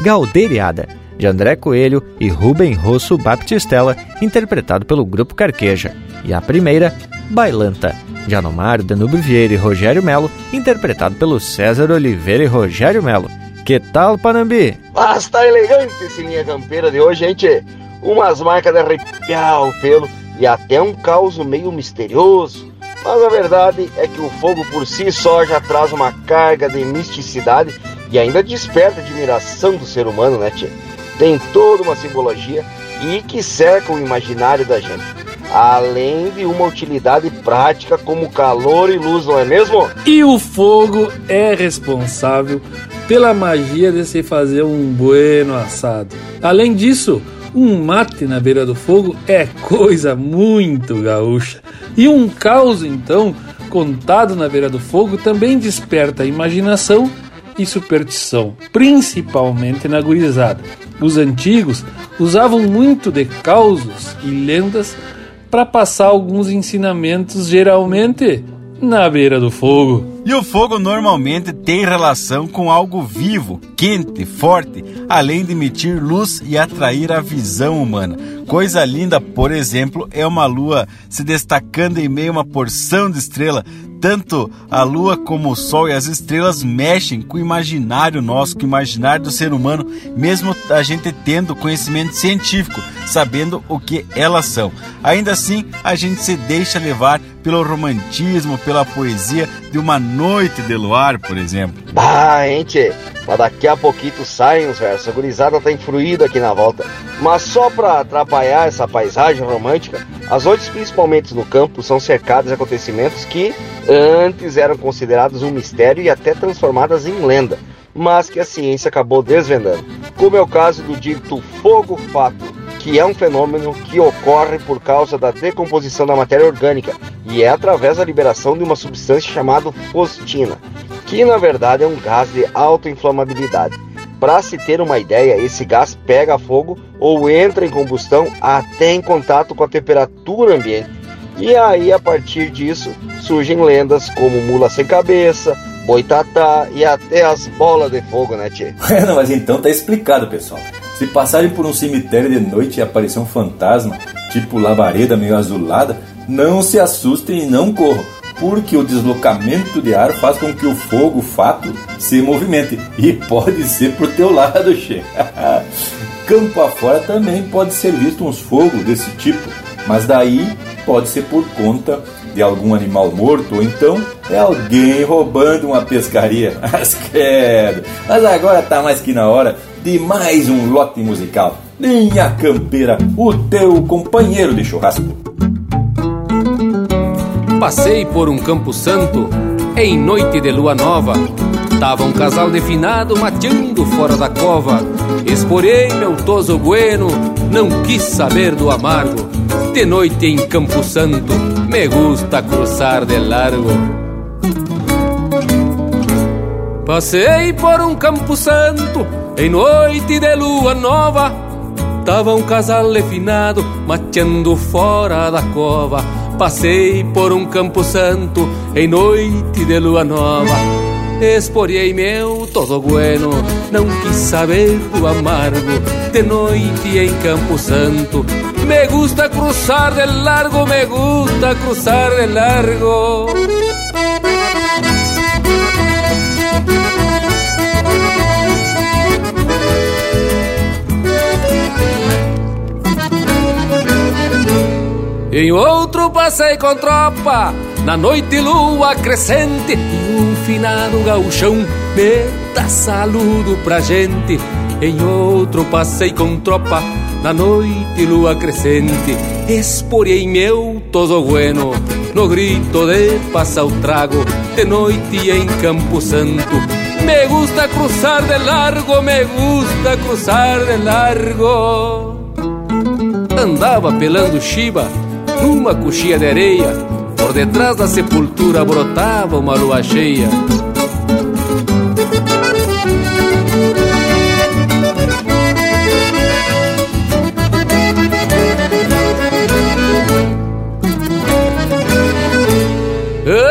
Galdeiriada, de André Coelho e Rubem Rosso Baptistella, interpretado pelo Grupo Carqueja. E a primeira, Bailanta, de Anomar, Danube Vieira e Rogério Melo, interpretado pelo César Oliveira e Rogério Melo. Que tal, Panambi? Basta elegante esse linha campeira de hoje, gente. Umas marcas de arrepiar o pelo e até um caos meio misterioso. Mas a verdade é que o fogo por si só já traz uma carga de misticidade e ainda desperta a admiração do ser humano, né, tia? Tem toda uma simbologia e que cerca o imaginário da gente, além de uma utilidade prática como calor e luz, não é mesmo? E o fogo é responsável pela magia de se fazer um bueno assado. Além disso, um mate na beira do fogo é coisa muito gaúcha. E um caos, então, contado na beira do fogo também desperta a imaginação e superstição, principalmente na gurizada. Os antigos usavam muito de causos e lendas para passar alguns ensinamentos, geralmente na beira do fogo. E o fogo normalmente tem relação com algo vivo, quente, forte, além de emitir luz e atrair a visão humana. Coisa linda, por exemplo, é uma lua se destacando em meio a uma porção de estrela. Tanto a lua como o sol e as estrelas mexem com o imaginário nosso, com o imaginário do ser humano, mesmo a gente tendo conhecimento científico, sabendo o que elas são. Ainda assim, a gente se deixa levar pelo romantismo, pela poesia de uma noite de luar, por exemplo. Bah, gente, mas daqui a pouquinho saem os versos. A gurizada tá influída aqui na volta. Mas só para atrapalhar essa paisagem romântica, as noites, principalmente no campo, são cercadas de acontecimentos que antes eram considerados um mistério e até transformadas em lenda, mas que a ciência acabou desvendando. Como é o caso do dito fogo fato, que é um fenômeno que ocorre por causa da decomposição da matéria orgânica e é através da liberação de uma substância chamada fostina, que na verdade é um gás de alta inflamabilidade. Para se ter uma ideia, esse gás pega fogo ou entra em combustão até em contato com a temperatura ambiente. E aí, a partir disso, surgem lendas como mula sem cabeça, boitatá e até as bolas de fogo, né, Tchê? (laughs) É, não, mas então tá explicado, pessoal. Se passarem por um cemitério de noite e aparecer um fantasma, tipo labareda meio azulada, não se assustem e não corram, porque o deslocamento de ar faz com que o fogo, o fato, se movimente. E pode ser pro teu lado, (laughs) che. Campo afora também pode ser visto uns fogos desse tipo, mas daí pode ser por conta de algum animal morto, ou então é alguém roubando uma pescaria. (laughs) Mas credo! Mas agora tá mais que na hora de mais um lote musical. Linha Campeira, o teu companheiro de churrasco. Passei por um campo santo em noite de lua nova. Tava um casal definado mateando fora da cova. Esporei meu toso bueno, não quis saber do amargo. De noite em Campo Santo, me gusta cruzar de largo. Passei por um campo santo em noite de lua nova, tava um casal refinado mateando fora da cova. Passei por um campo santo em noite de lua nova. Esporei meu todo bueno, não quis saber do amargo. De noite em Campo Santo, me gusta cruzar de largo, me gusta cruzar de largo. Em outro passei com tropa, na noite lua crescente, e um finado gauchão dá saludo pra gente. Em outro passei com tropa, na noite lua crescente, esporei meu todo bueno, no grito de passar o trago, de noite em Campo Santo. Me gusta cruzar de largo, me gusta cruzar de largo. Andava pelando chiba numa coxinha de areia, por detrás da sepultura brotava uma lua cheia.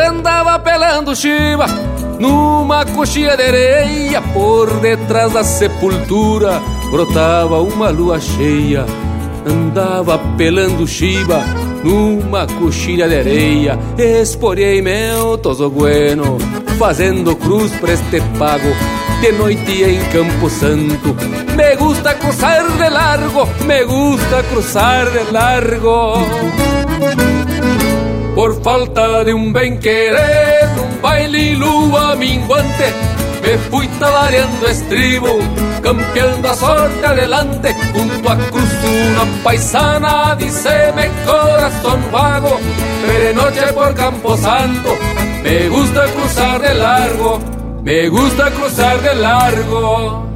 Andava pelando chiva numa coxinha de areia, por detrás da sepultura brotava uma lua cheia. Andava pelando chiva numa coxilha de areia, esporei meu toso bueno, fazendo cruz pra este pago, de noite em Campo Santo. Me gusta cruzar de largo, me gusta cruzar de largo. Por falta de um bem querer, um baile lua minguante, me fui talareando estribo, campeando a sorte adelante, junto a cruz una paisana, dice-me corazón vago, noche por Camposanto, me gusta cruzar de largo, me gusta cruzar de largo.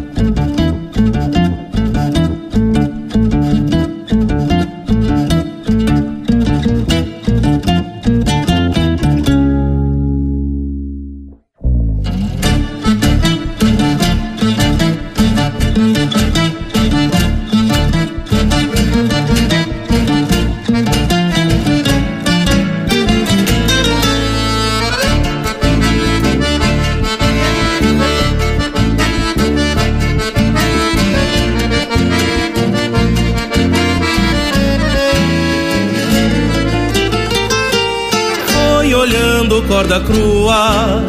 Corda crua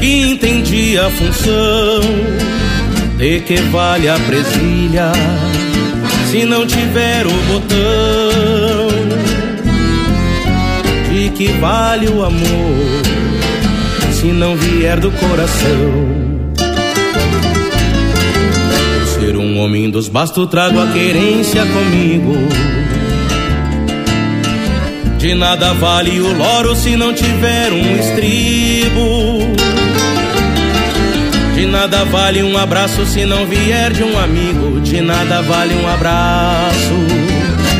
e entendi a função de que vale a presilha se não tiver o botão de que vale o amor se não vier do coração. Ser um homem dos bastos trago a querência comigo de nada vale o loro se não tiver um estribo. De nada vale um abraço se não vier de um amigo. De nada vale um abraço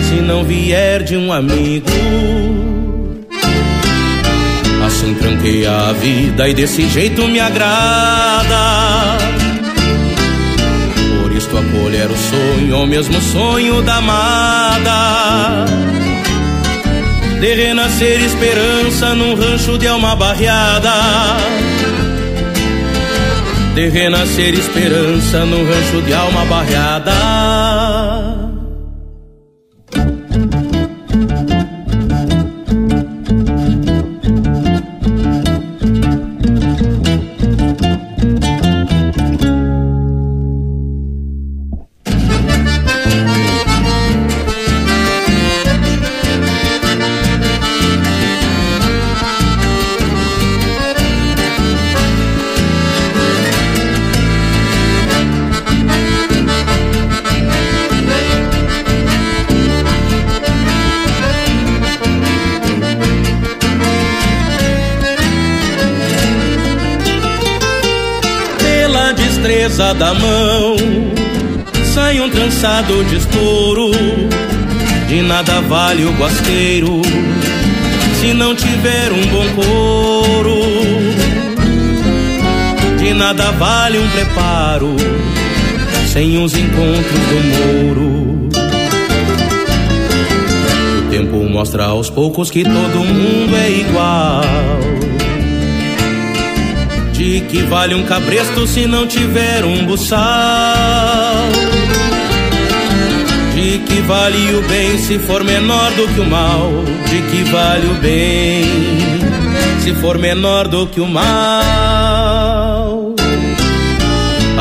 se não vier de um amigo. Assim tranquei a vida e desse jeito me agrada. Por isto acolher o sonho, o mesmo sonho da amada de renascer esperança num rancho de alma barreada. De renascer esperança num rancho de alma barreada. Da mão sai um trançado de estouro. De nada vale o guasqueiro se não tiver um bom couro. De nada vale um preparo sem os encontros do mouro. O tempo mostra aos poucos que todo mundo é igual. De que vale um cabresto se não tiver um buçal? De que vale o bem se for menor do que o mal? De que vale o bem se for menor do que o mal?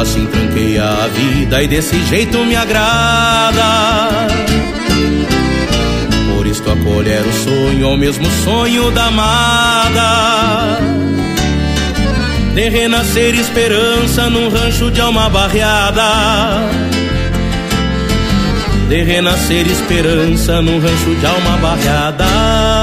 Assim tranquei a vida e desse jeito me agrada. Por isto acolher o sonho, o mesmo sonho da amada de renascer esperança num rancho de alma barreada. De renascer esperança num rancho de alma barreada.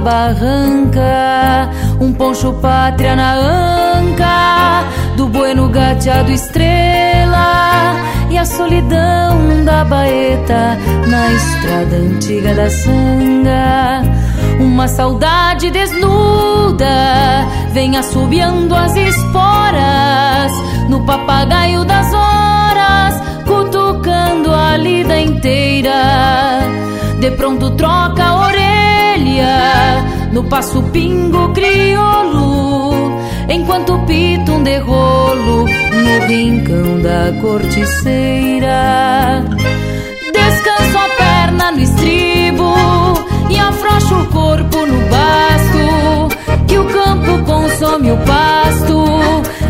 Barranca, um poncho pátria na anca do bueno gateado estrela e a solidão da baeta na estrada antiga da sanga. Uma saudade desnuda vem assobiando as esporas no papagaio das horas, cutucando a lida inteira. De pronto troca a no passo pingo crioulo, enquanto pita um derrolo no rincão da corticeira. Descanso a perna no estribo e afrouxo o corpo no basto, que o campo consome o pasto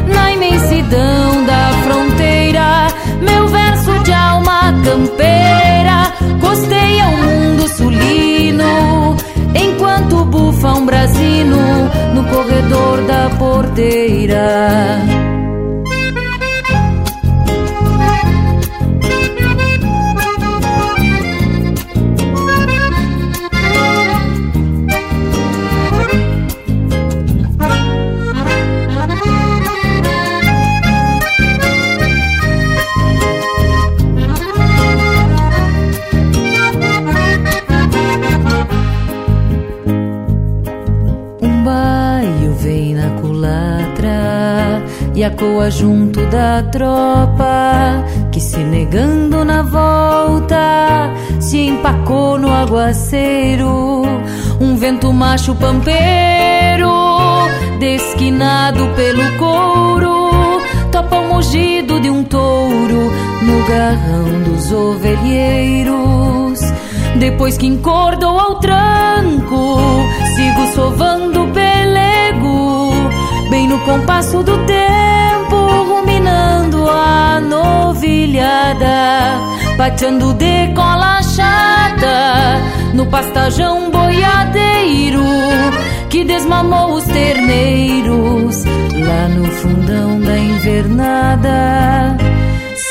na imensidão da fronteira. Meu verso de alma campeira costeia o mundo bufa um brasino no corredor da porteira. E a coa junto da tropa que se negando na volta se empacou no aguaceiro. Um vento macho pampeiro, desquinado pelo couro, topa o mugido de um touro no garrão dos ovelheiros. Depois que encordou ao tranco, sigo sovando pelego, bem no compasso do tempo a novilhada, pateando de cola chata no pastajão boiadeiro que desmamou os terneiros lá no fundão da invernada.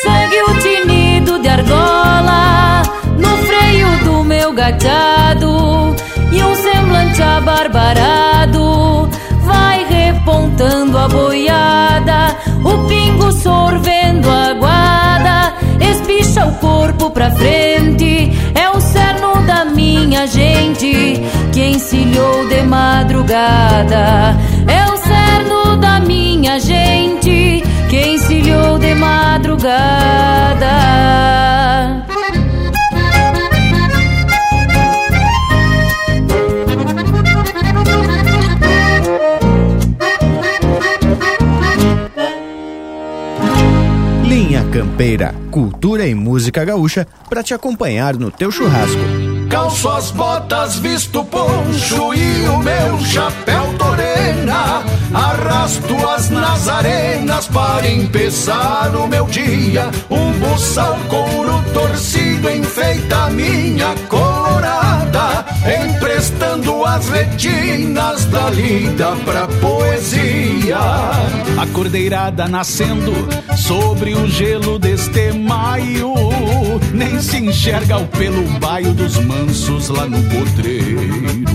Segue o tinido de argola no freio do meu gateado e um semblante abarbarado vai repontando a boiada, o pingo sorvendo a guada, espicha o corpo pra frente, é o cerno da minha gente que encilhou de madrugada, é o cerno da minha gente que encilhou de madrugada. Campeira, cultura e música gaúcha para te acompanhar no teu churrasco. Calço as botas, visto poncho e o meu chapéu torena. Arrasto as nazarenas para empezar o meu dia. Um buçal couro torcido enfeita minha colorada, emprestando as retinas da lida pra poesia. A cordeirada nascendo sobre o gelo deste maio, nem se enxerga o pelo baio dos mansos lá no potreiro.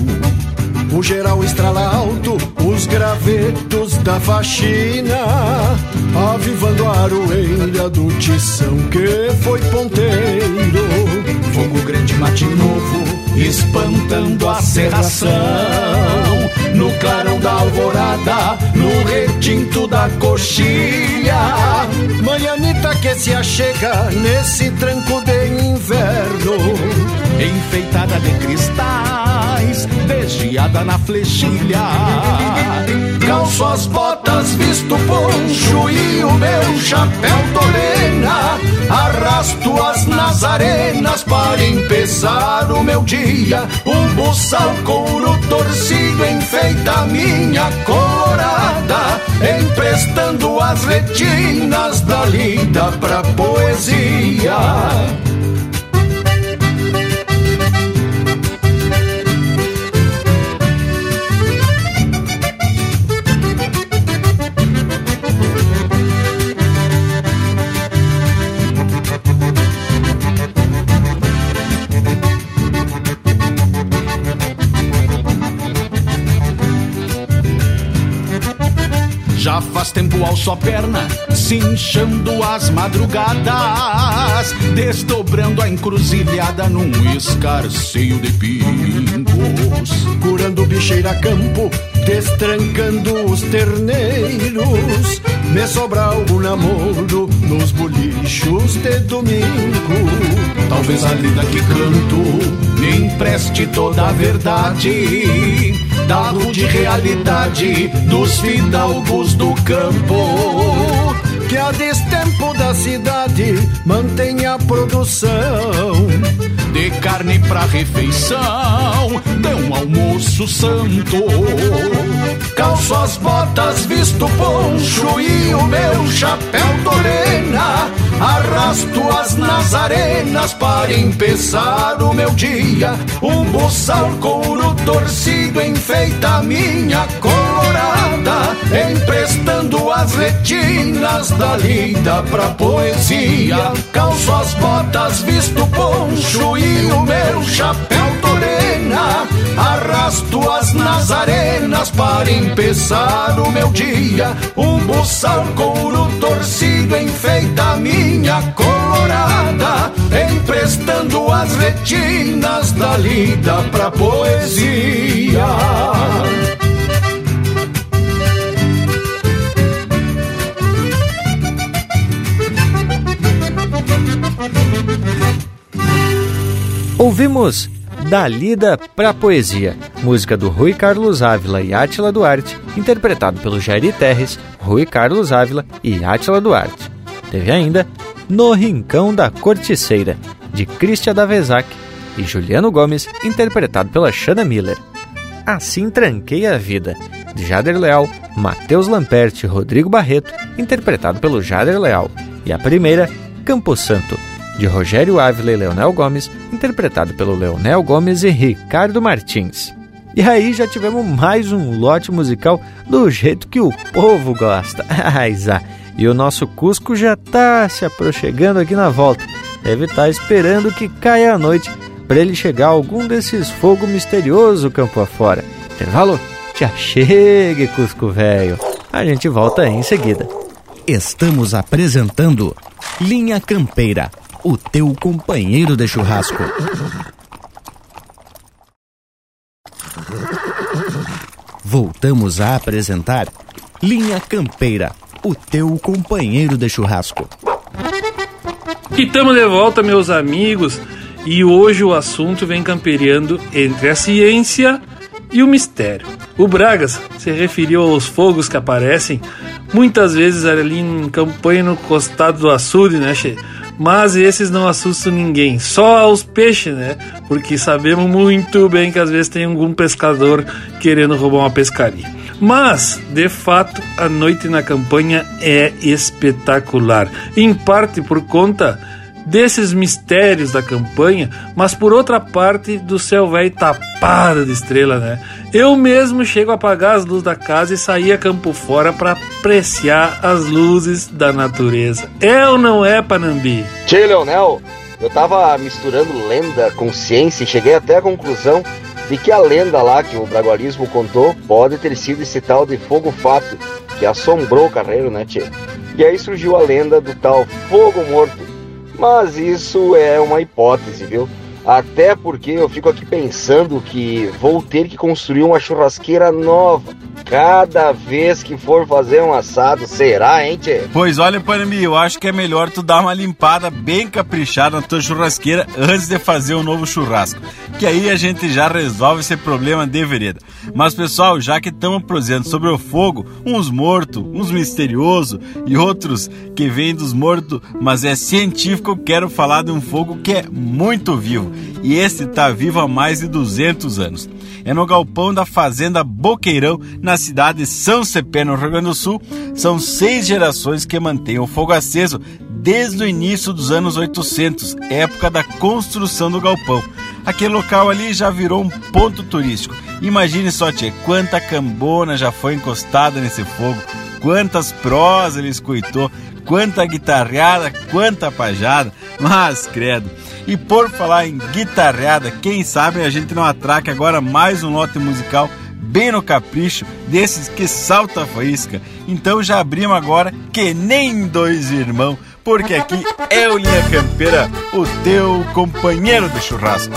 O geral estrala alto, os gravetos da faxina, avivando a aroeira do tição que foi ponteiro. Fogo grande mate novo, espantando a serração. No clarão da alvorada, no retinto da coxilha. Manhanita que se achega nesse tranco de inverno. Enfeitada de cristais, desviada na flechilha. Calço as botas, visto poncho e o meu chapéu torena. Arrasto as nazarenas para empezar o meu dia. Um buçal couro torcido enfeita minha colorada, emprestando as retinas da lida pra poesia. Ao só perna, cinchando as madrugadas, desdobrando a encruzilhada num escarceio de pingos, curando bicheira campo, destrancando os terneiros, me sobra algum namoro nos bolichos de domingo. Talvez a lida que canto me empreste toda a verdade da rude realidade dos fidalgos do campo. Que a destempo da cidade mantém a produção de carne pra refeição, de um almoço santo. Calço as botas, visto poncho e o meu chapéu torena. Arrasto as nazarenas para empeçar o meu dia. Um buçal couro torcido enfeita minha colorada, emprestando as retinas da lida pra poesia. Calço as botas, visto poncho e o meu chapéu torena. Arrasto as nazarenas para empeçar o meu dia. Um buçal couro torcido enfeita minha colorada, emprestando as retinas da lida pra poesia. Ouvimos Da Lida pra Poesia, música do Rui Carlos Ávila e Átila Duarte, interpretado pelo Jairi Terres, Rui Carlos Ávila e Átila Duarte. Teve ainda No Rincão da Corticeira, de Cristian Davezac e Juliano Gomes, interpretado pela Shanna Miller. Assim Tranquei a Vida, de Jader Leal, Matheus Lamperti e Rodrigo Barreto, interpretado pelo Jader Leal. E a primeira, Campo Santo, de Rogério Ávila e Leonel Gomes, interpretado pelo Leonel Gomes e Ricardo Martins. E aí já tivemos mais um lote musical do jeito que o povo gosta. (laughs) Aizá. E o nosso Cusco já tá se aproximando aqui na volta. Deve estar tá esperando que caia a noite para ele chegar a algum desses fogo misterioso campo afora. Intervalo? Já chegue, Cusco velho. A gente volta em seguida. Estamos apresentando Linha Campeira o teu companheiro de churrasco. Voltamos a apresentar Linha Campeira, o teu companheiro de churrasco. E estamos de volta, meus amigos, e hoje o assunto vem campeando entre a ciência e o mistério. O Bragas se referiu aos fogos que aparecem muitas vezes ali em campanha no costado do açude, né, che? Mas esses não assustam ninguém, só aos peixes, né? Porque sabemos muito bem que às vezes tem algum pescador querendo roubar uma pescaria. Mas, de fato, a noite na campanha é espetacular, em parte por conta desses mistérios da campanha, mas por outra parte do céu velho tapado de estrela, né? Eu mesmo chego a apagar as luzes da casa e sair a campo fora para apreciar as luzes da natureza. É ou não é, Panambi? Tchê, Leonel, eu tava misturando lenda com ciência e cheguei até a conclusão de que a lenda lá que o bragualismo contou pode ter sido esse tal de fogo fato que assombrou o carreiro, né, tchê? E aí surgiu a lenda do tal fogo morto mas isso é uma hipótese, viu? Até porque eu fico aqui pensando que vou ter que construir uma churrasqueira nova. Cada vez que for fazer um assado, será, hein, tchê? Pois olha, Panami, eu acho que é melhor tu dar uma limpada bem caprichada na tua churrasqueira antes de fazer um novo churrasco. Que aí a gente já resolve esse problema de vereda. Mas pessoal, já que estamos prosendo sobre o fogo, uns mortos, uns misteriosos e outros que vêm dos mortos, mas é científico, quero falar de um fogo que é muito vivo e esse está vivo há mais de 200 anos. É no galpão da Fazenda Boqueirão, na cidade de São Cepé, no Rio Grande do Sul. São seis gerações que mantêm o fogo aceso desde o início dos anos 800, época da construção do galpão. Aquele local ali já virou um ponto turístico. Imagine só, tia, quanta cambona já foi encostada nesse fogo, quantas prosas ele escutou, quanta guitarreada, quanta pajada, mas credo. E por falar em guitarreada, quem sabe a gente não atraque agora mais um lote musical bem no capricho desses que salta a faísca. Então já abrimos agora que nem dois irmãos, porque aqui é o Linha Campeira, o teu companheiro de churrasco.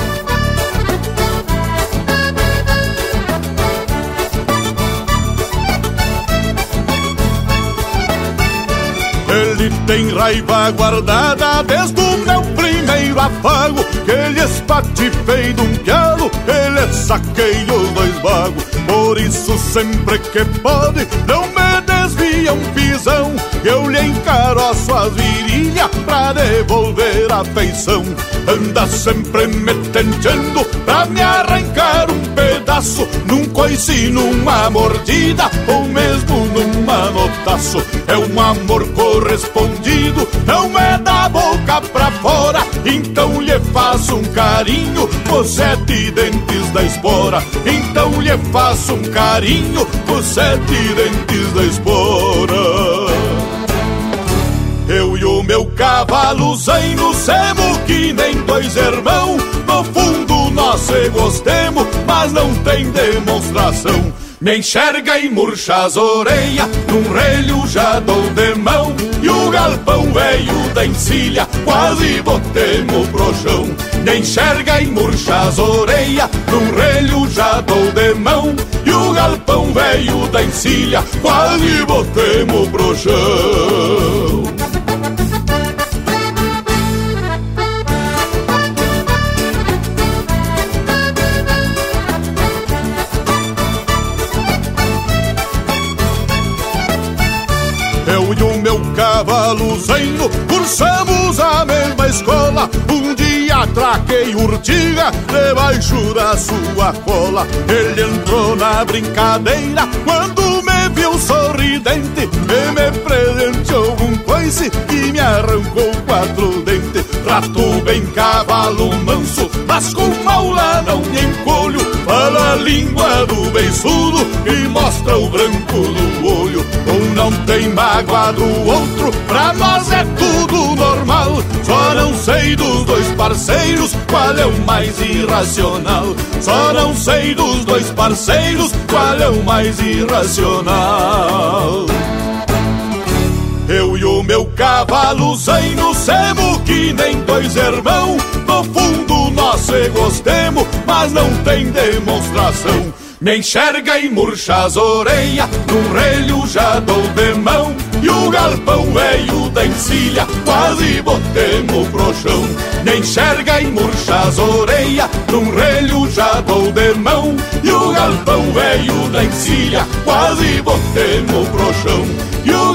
Ele tem raiva guardada desde o meu primeiro afago Que ele espatifei de um pialo, ele saqueio dois vagos Por isso sempre que pode, não me desvia um pisão. Eu lhe encaro suas virilhas pra devolver a feição. Anda sempre me tentando pra me arrancar um pedaço Num coice, numa mordida ou mesmo num manotaço É um amor correspondido, não é da boca pra fora. Então lhe faço um carinho com sete dentes da espora. Então lhe faço um carinho com sete dentes da espora eu e o meu cavalo zaino semos que nem dois irmãos No fundo nós se gostemos, mas não tem demonstração me enxerga e murcha as orelhas, num relho já dou de mão. E o galpão velho da encilha, quase botemos pro chão. Me enxerga e murcha as orelhas, num relho já dou de mão. E o galpão velho da encilha, quase botemos pro chão. Zaino cursamos a mesma escola. Um dia atraquei urtiga debaixo da sua cola. Ele entrou na brincadeira quando me viu sorridente e me presenteou um coice e me arrancou quatro dentes. Trato bem cavalo manso, mas com maula não me encolho. Fala a língua do beiçudo e mostra o branco do olho. Um não tem mágoa do outro, pra nós é tudo normal. Só não sei dos dois parceiros qual é o mais irracional. Só não sei dos dois parceiros qual é o mais irracional. Eu e o meu cavalo zaino semos que nem dois irmãos. No fundo nós se gostemos, mas não tem demonstração. Me enxerga e murcha as orelhas, num relho já dou de mão. E o galpão velho da encilha, quase botemos pro chão. Me enxerga e murcha as orelhas, num relho já dou de mão. E o galpão velho da encilha, quase botemos pro chão.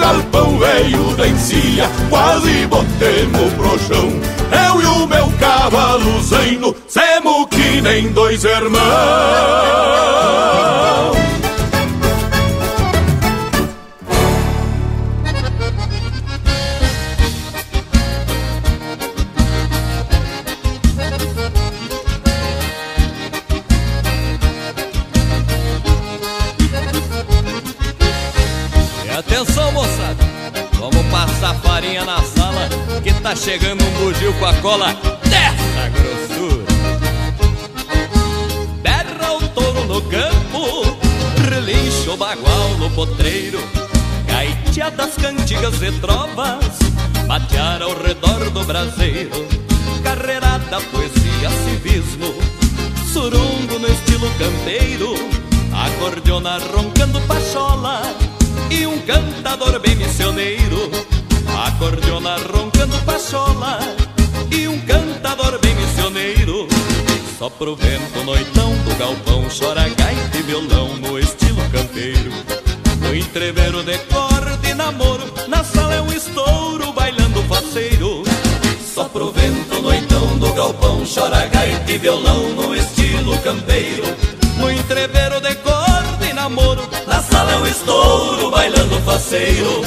Galpão velho da encilha, quase botemos pro chão. Eu e o meu cavalo zaino, semos que nem dois irmãos. Chegando um bugio com a cola dessa grossura. Berra o touro no campo, relincha o bagual no potreiro, gaiteadas cantigas e trovas, batear ao redor do braseiro, carreirada, poesia, civismo, surungo no estilo campeiro, acordeona roncando pachola e um cantador bem missioneiro, acordeona roncando pachola e um cantador bem missioneiro. Só pro vento noitão do galpão chora gaita e violão no estilo campeiro. No entreveiro de e namoro, na sala é um estouro bailando faceiro. Só pro vento noitão do galpão chora gaita e violão no estilo campeiro. No entreveiro de e namoro, na sala é um estouro bailando faceiro.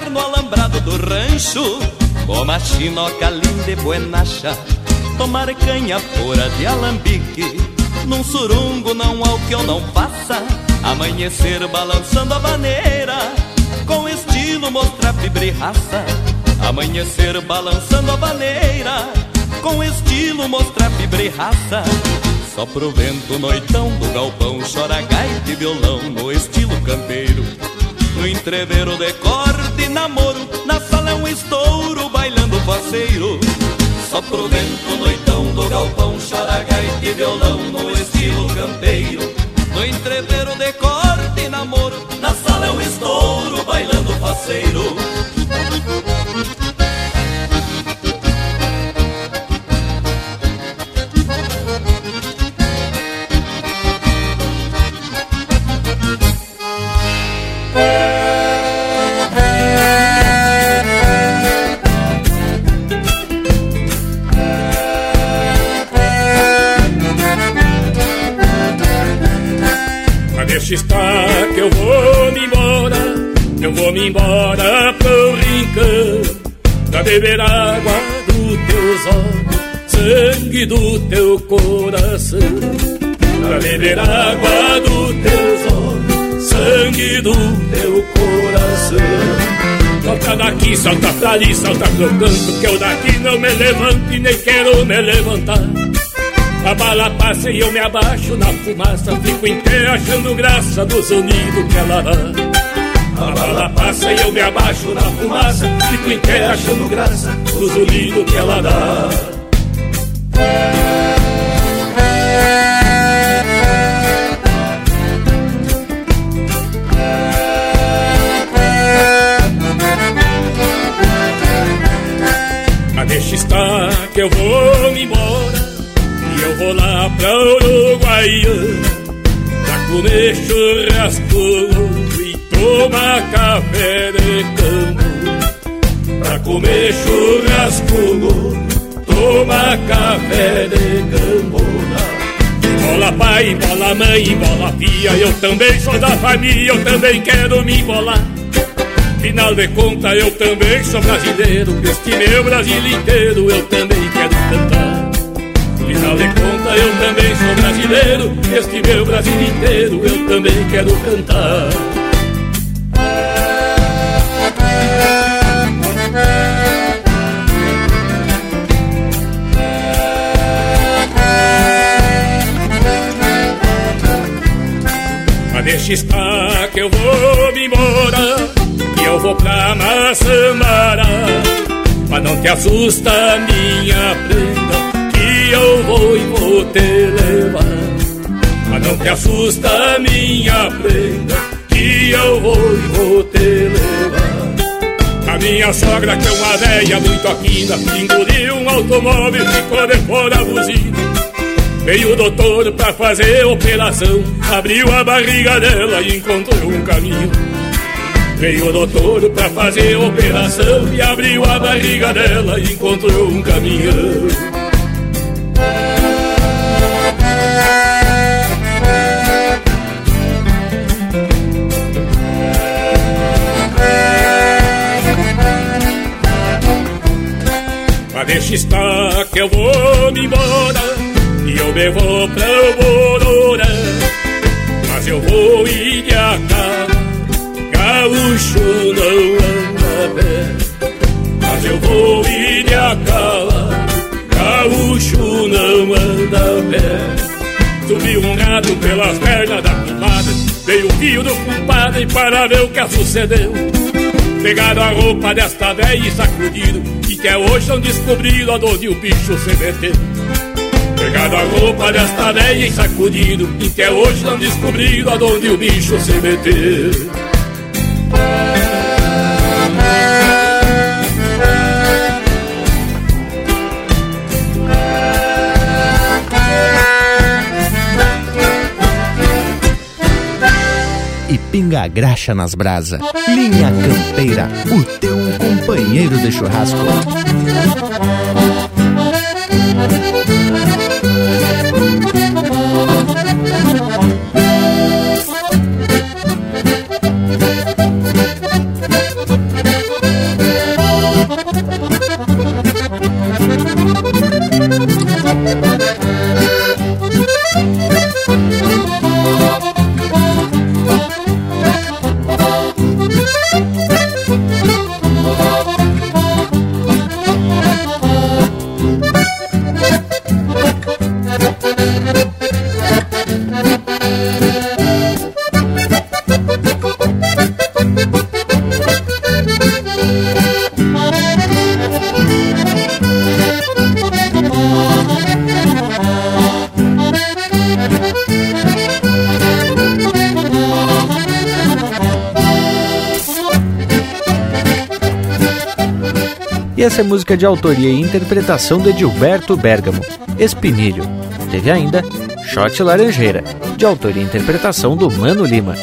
No alambrado do rancho, com a chinoca linda e buenacha, tomar canha pura de alambique, num surungo não há o que eu não faça, amanhecer balançando a vaneira, com estilo mostrar fibra e raça, amanhecer balançando a vaneira, com estilo mostrar fibra e raça. Só pro vento noitão do galpão Chora gaita e violão no estilo campeiro No entreveiro de corte namoro Na sala é um estouro bailando faceiro. Só pro vento noitão do galpão Chora gaita e violão no estilo campeiro. No entreveiro de corte namoro Na sala é um estouro bailando faceiro Deixa estar que eu vou me embora, eu vou me embora pro rincão, pra beber água do teus olhos, sangue do teu coração, pra beber água do teus olhos, sangue do teu coração. Solta daqui, solta pra ali, solta pro canto, que eu daqui não me levanto e nem quero me levantar. A bala passa e eu me abaixo na fumaça. Fico em pé achando graça do sonido que ela dá A bala passa e eu me abaixo na fumaça. Fico em pé achando graça do sonido que ela dá. Deixa estar que eu vou embora vou lá pra Uruguaiana Pra comer churrasco e tomar café de campo. Pra comer churrasco, tomar café de campo. Bola pai, bola mãe, bola pia Eu também sou da família, eu também quero me embolar Final de conta, eu também sou brasileiro Este meu Brasil inteiro eu também quero cantar Afinal de contas eu também sou brasileiro. Este meu Brasil inteiro eu também quero cantar. Mas deixa estar que eu vou me embora E eu vou pra Maçamara Mas não te assusta minha prenda eu vou e vou te levar. Mas não te assusta minha prenda, que eu vou e vou te levar. A minha sogra, que é uma velha muito aquina, engoliu um automóvel, ficou de fora a buzina. Veio o doutor pra fazer operação, abriu a barriga dela e encontrou um caminho. Veio o doutor pra fazer operação e abriu a barriga dela e encontrou um caminhão. Mas deixa estar que eu vou me embora E eu me vou pra Bororã Mas eu vou ir de acá Gaúcho não anda pé Mas eu vou ir de acá Gaúcho não anda pé. Subiu um gato pelas pernas da pomada Veio o fio do compadre para ver o que sucedeu. Pegaram a roupa desta velha e sacudiram E até hoje não descobriram onde o bicho se meteu Pegaram a roupa desta velha e sacudiram E até hoje não descobriram onde o bicho se meteu graxa nas brasa. Linha Campeira, o teu companheiro de churrasco. É música de autoria e interpretação de Edilberto Bergamo, Espinilho. Teve ainda Shot Laranjeira, de autoria e interpretação do Mano Lima,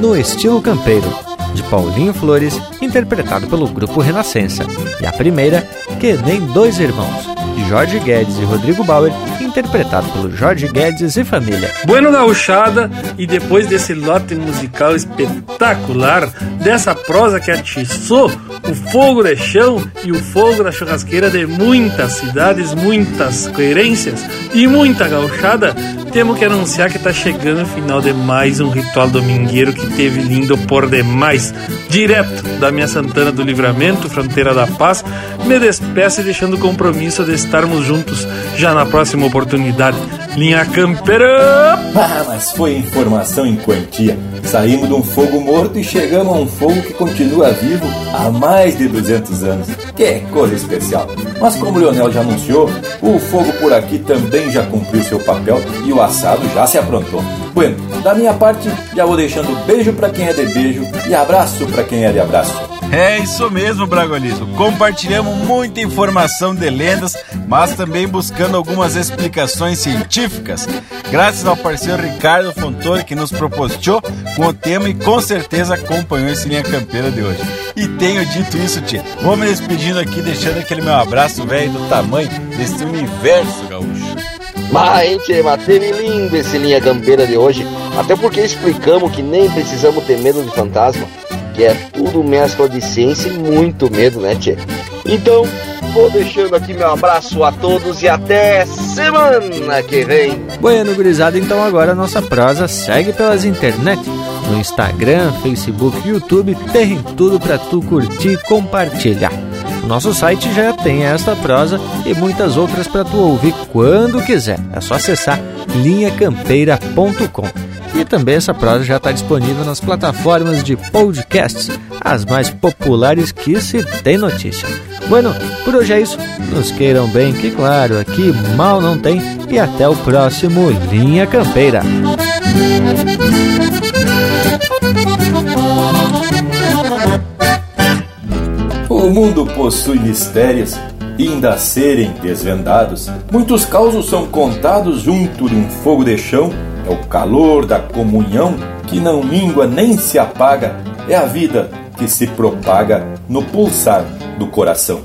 No Estilo Campeiro, de Paulinho Flores, interpretado pelo grupo Renascença. E a primeira, Que Nem Dois Irmãos, de Jorge Guedes e Rodrigo Bauer, interpretado pelo Jorge Guedes e família. Bueno Gauchada, e depois desse lote musical espetacular, dessa prosa que atiçou o fogo de chão e o fogo da churrasqueira de muitas cidades, muitas coerências e muita gauchada, temos que anunciar que está chegando o final de mais um ritual domingueiro que teve lindo por demais. Direto da minha Santana do Livramento, fronteira da paz, me despeço deixando o compromisso de estarmos juntos já na próxima oportunidade. Linha Campeira! Ah, mas foi informação em quantia. Saímos de um fogo morto e chegamos a um fogo que continua vivo há mais de 200 anos. Que coisa especial. Mas como o Leonel já anunciou, o fogo por aqui também já cumpriu seu papel e o assado já se aprontou. Bueno, da minha parte, já vou deixando beijo para quem é de beijo e abraço para quem é de abraço. É isso mesmo, Bragolizo. Compartilhamos muita informação de lendas, mas também buscando algumas explicações científicas. Graças ao parceiro Ricardo Fontoura que nos proporcionou com o tema e com certeza acompanhou esse linha campeira de hoje. E tenho dito isso, tia. Vou me despedindo aqui, deixando aquele meu abraço velho do tamanho desse universo gaúcho. Mas, hein, tchê, mas teve lindo esse linha campeira de hoje. Até porque explicamos que nem precisamos ter medo de fantasma que é tudo mescla de ciência e muito medo, né, Tchê? Então, vou deixando aqui meu abraço a todos e até semana que vem. Bueno, gurizada, então agora a nossa prosa segue pelas internet. No Instagram, Facebook YouTube tem tudo para tu curtir e compartilhar. Nosso site já tem esta prosa e muitas outras para tu ouvir quando quiser. É só acessar linhacampeira.com. E também essa prosa já está disponível nas plataformas de podcasts, as mais populares que se tem notícia. Bueno, por hoje é isso. Nos queiram bem, que claro, aqui mal não tem. E até o próximo Linha Campeira. O mundo possui mistérios ainda a serem desvendados. Muitos causos são contados junto de um fogo de chão é o calor da comunhão que não mingua nem se apaga, é a vida que se propaga no pulsar do coração.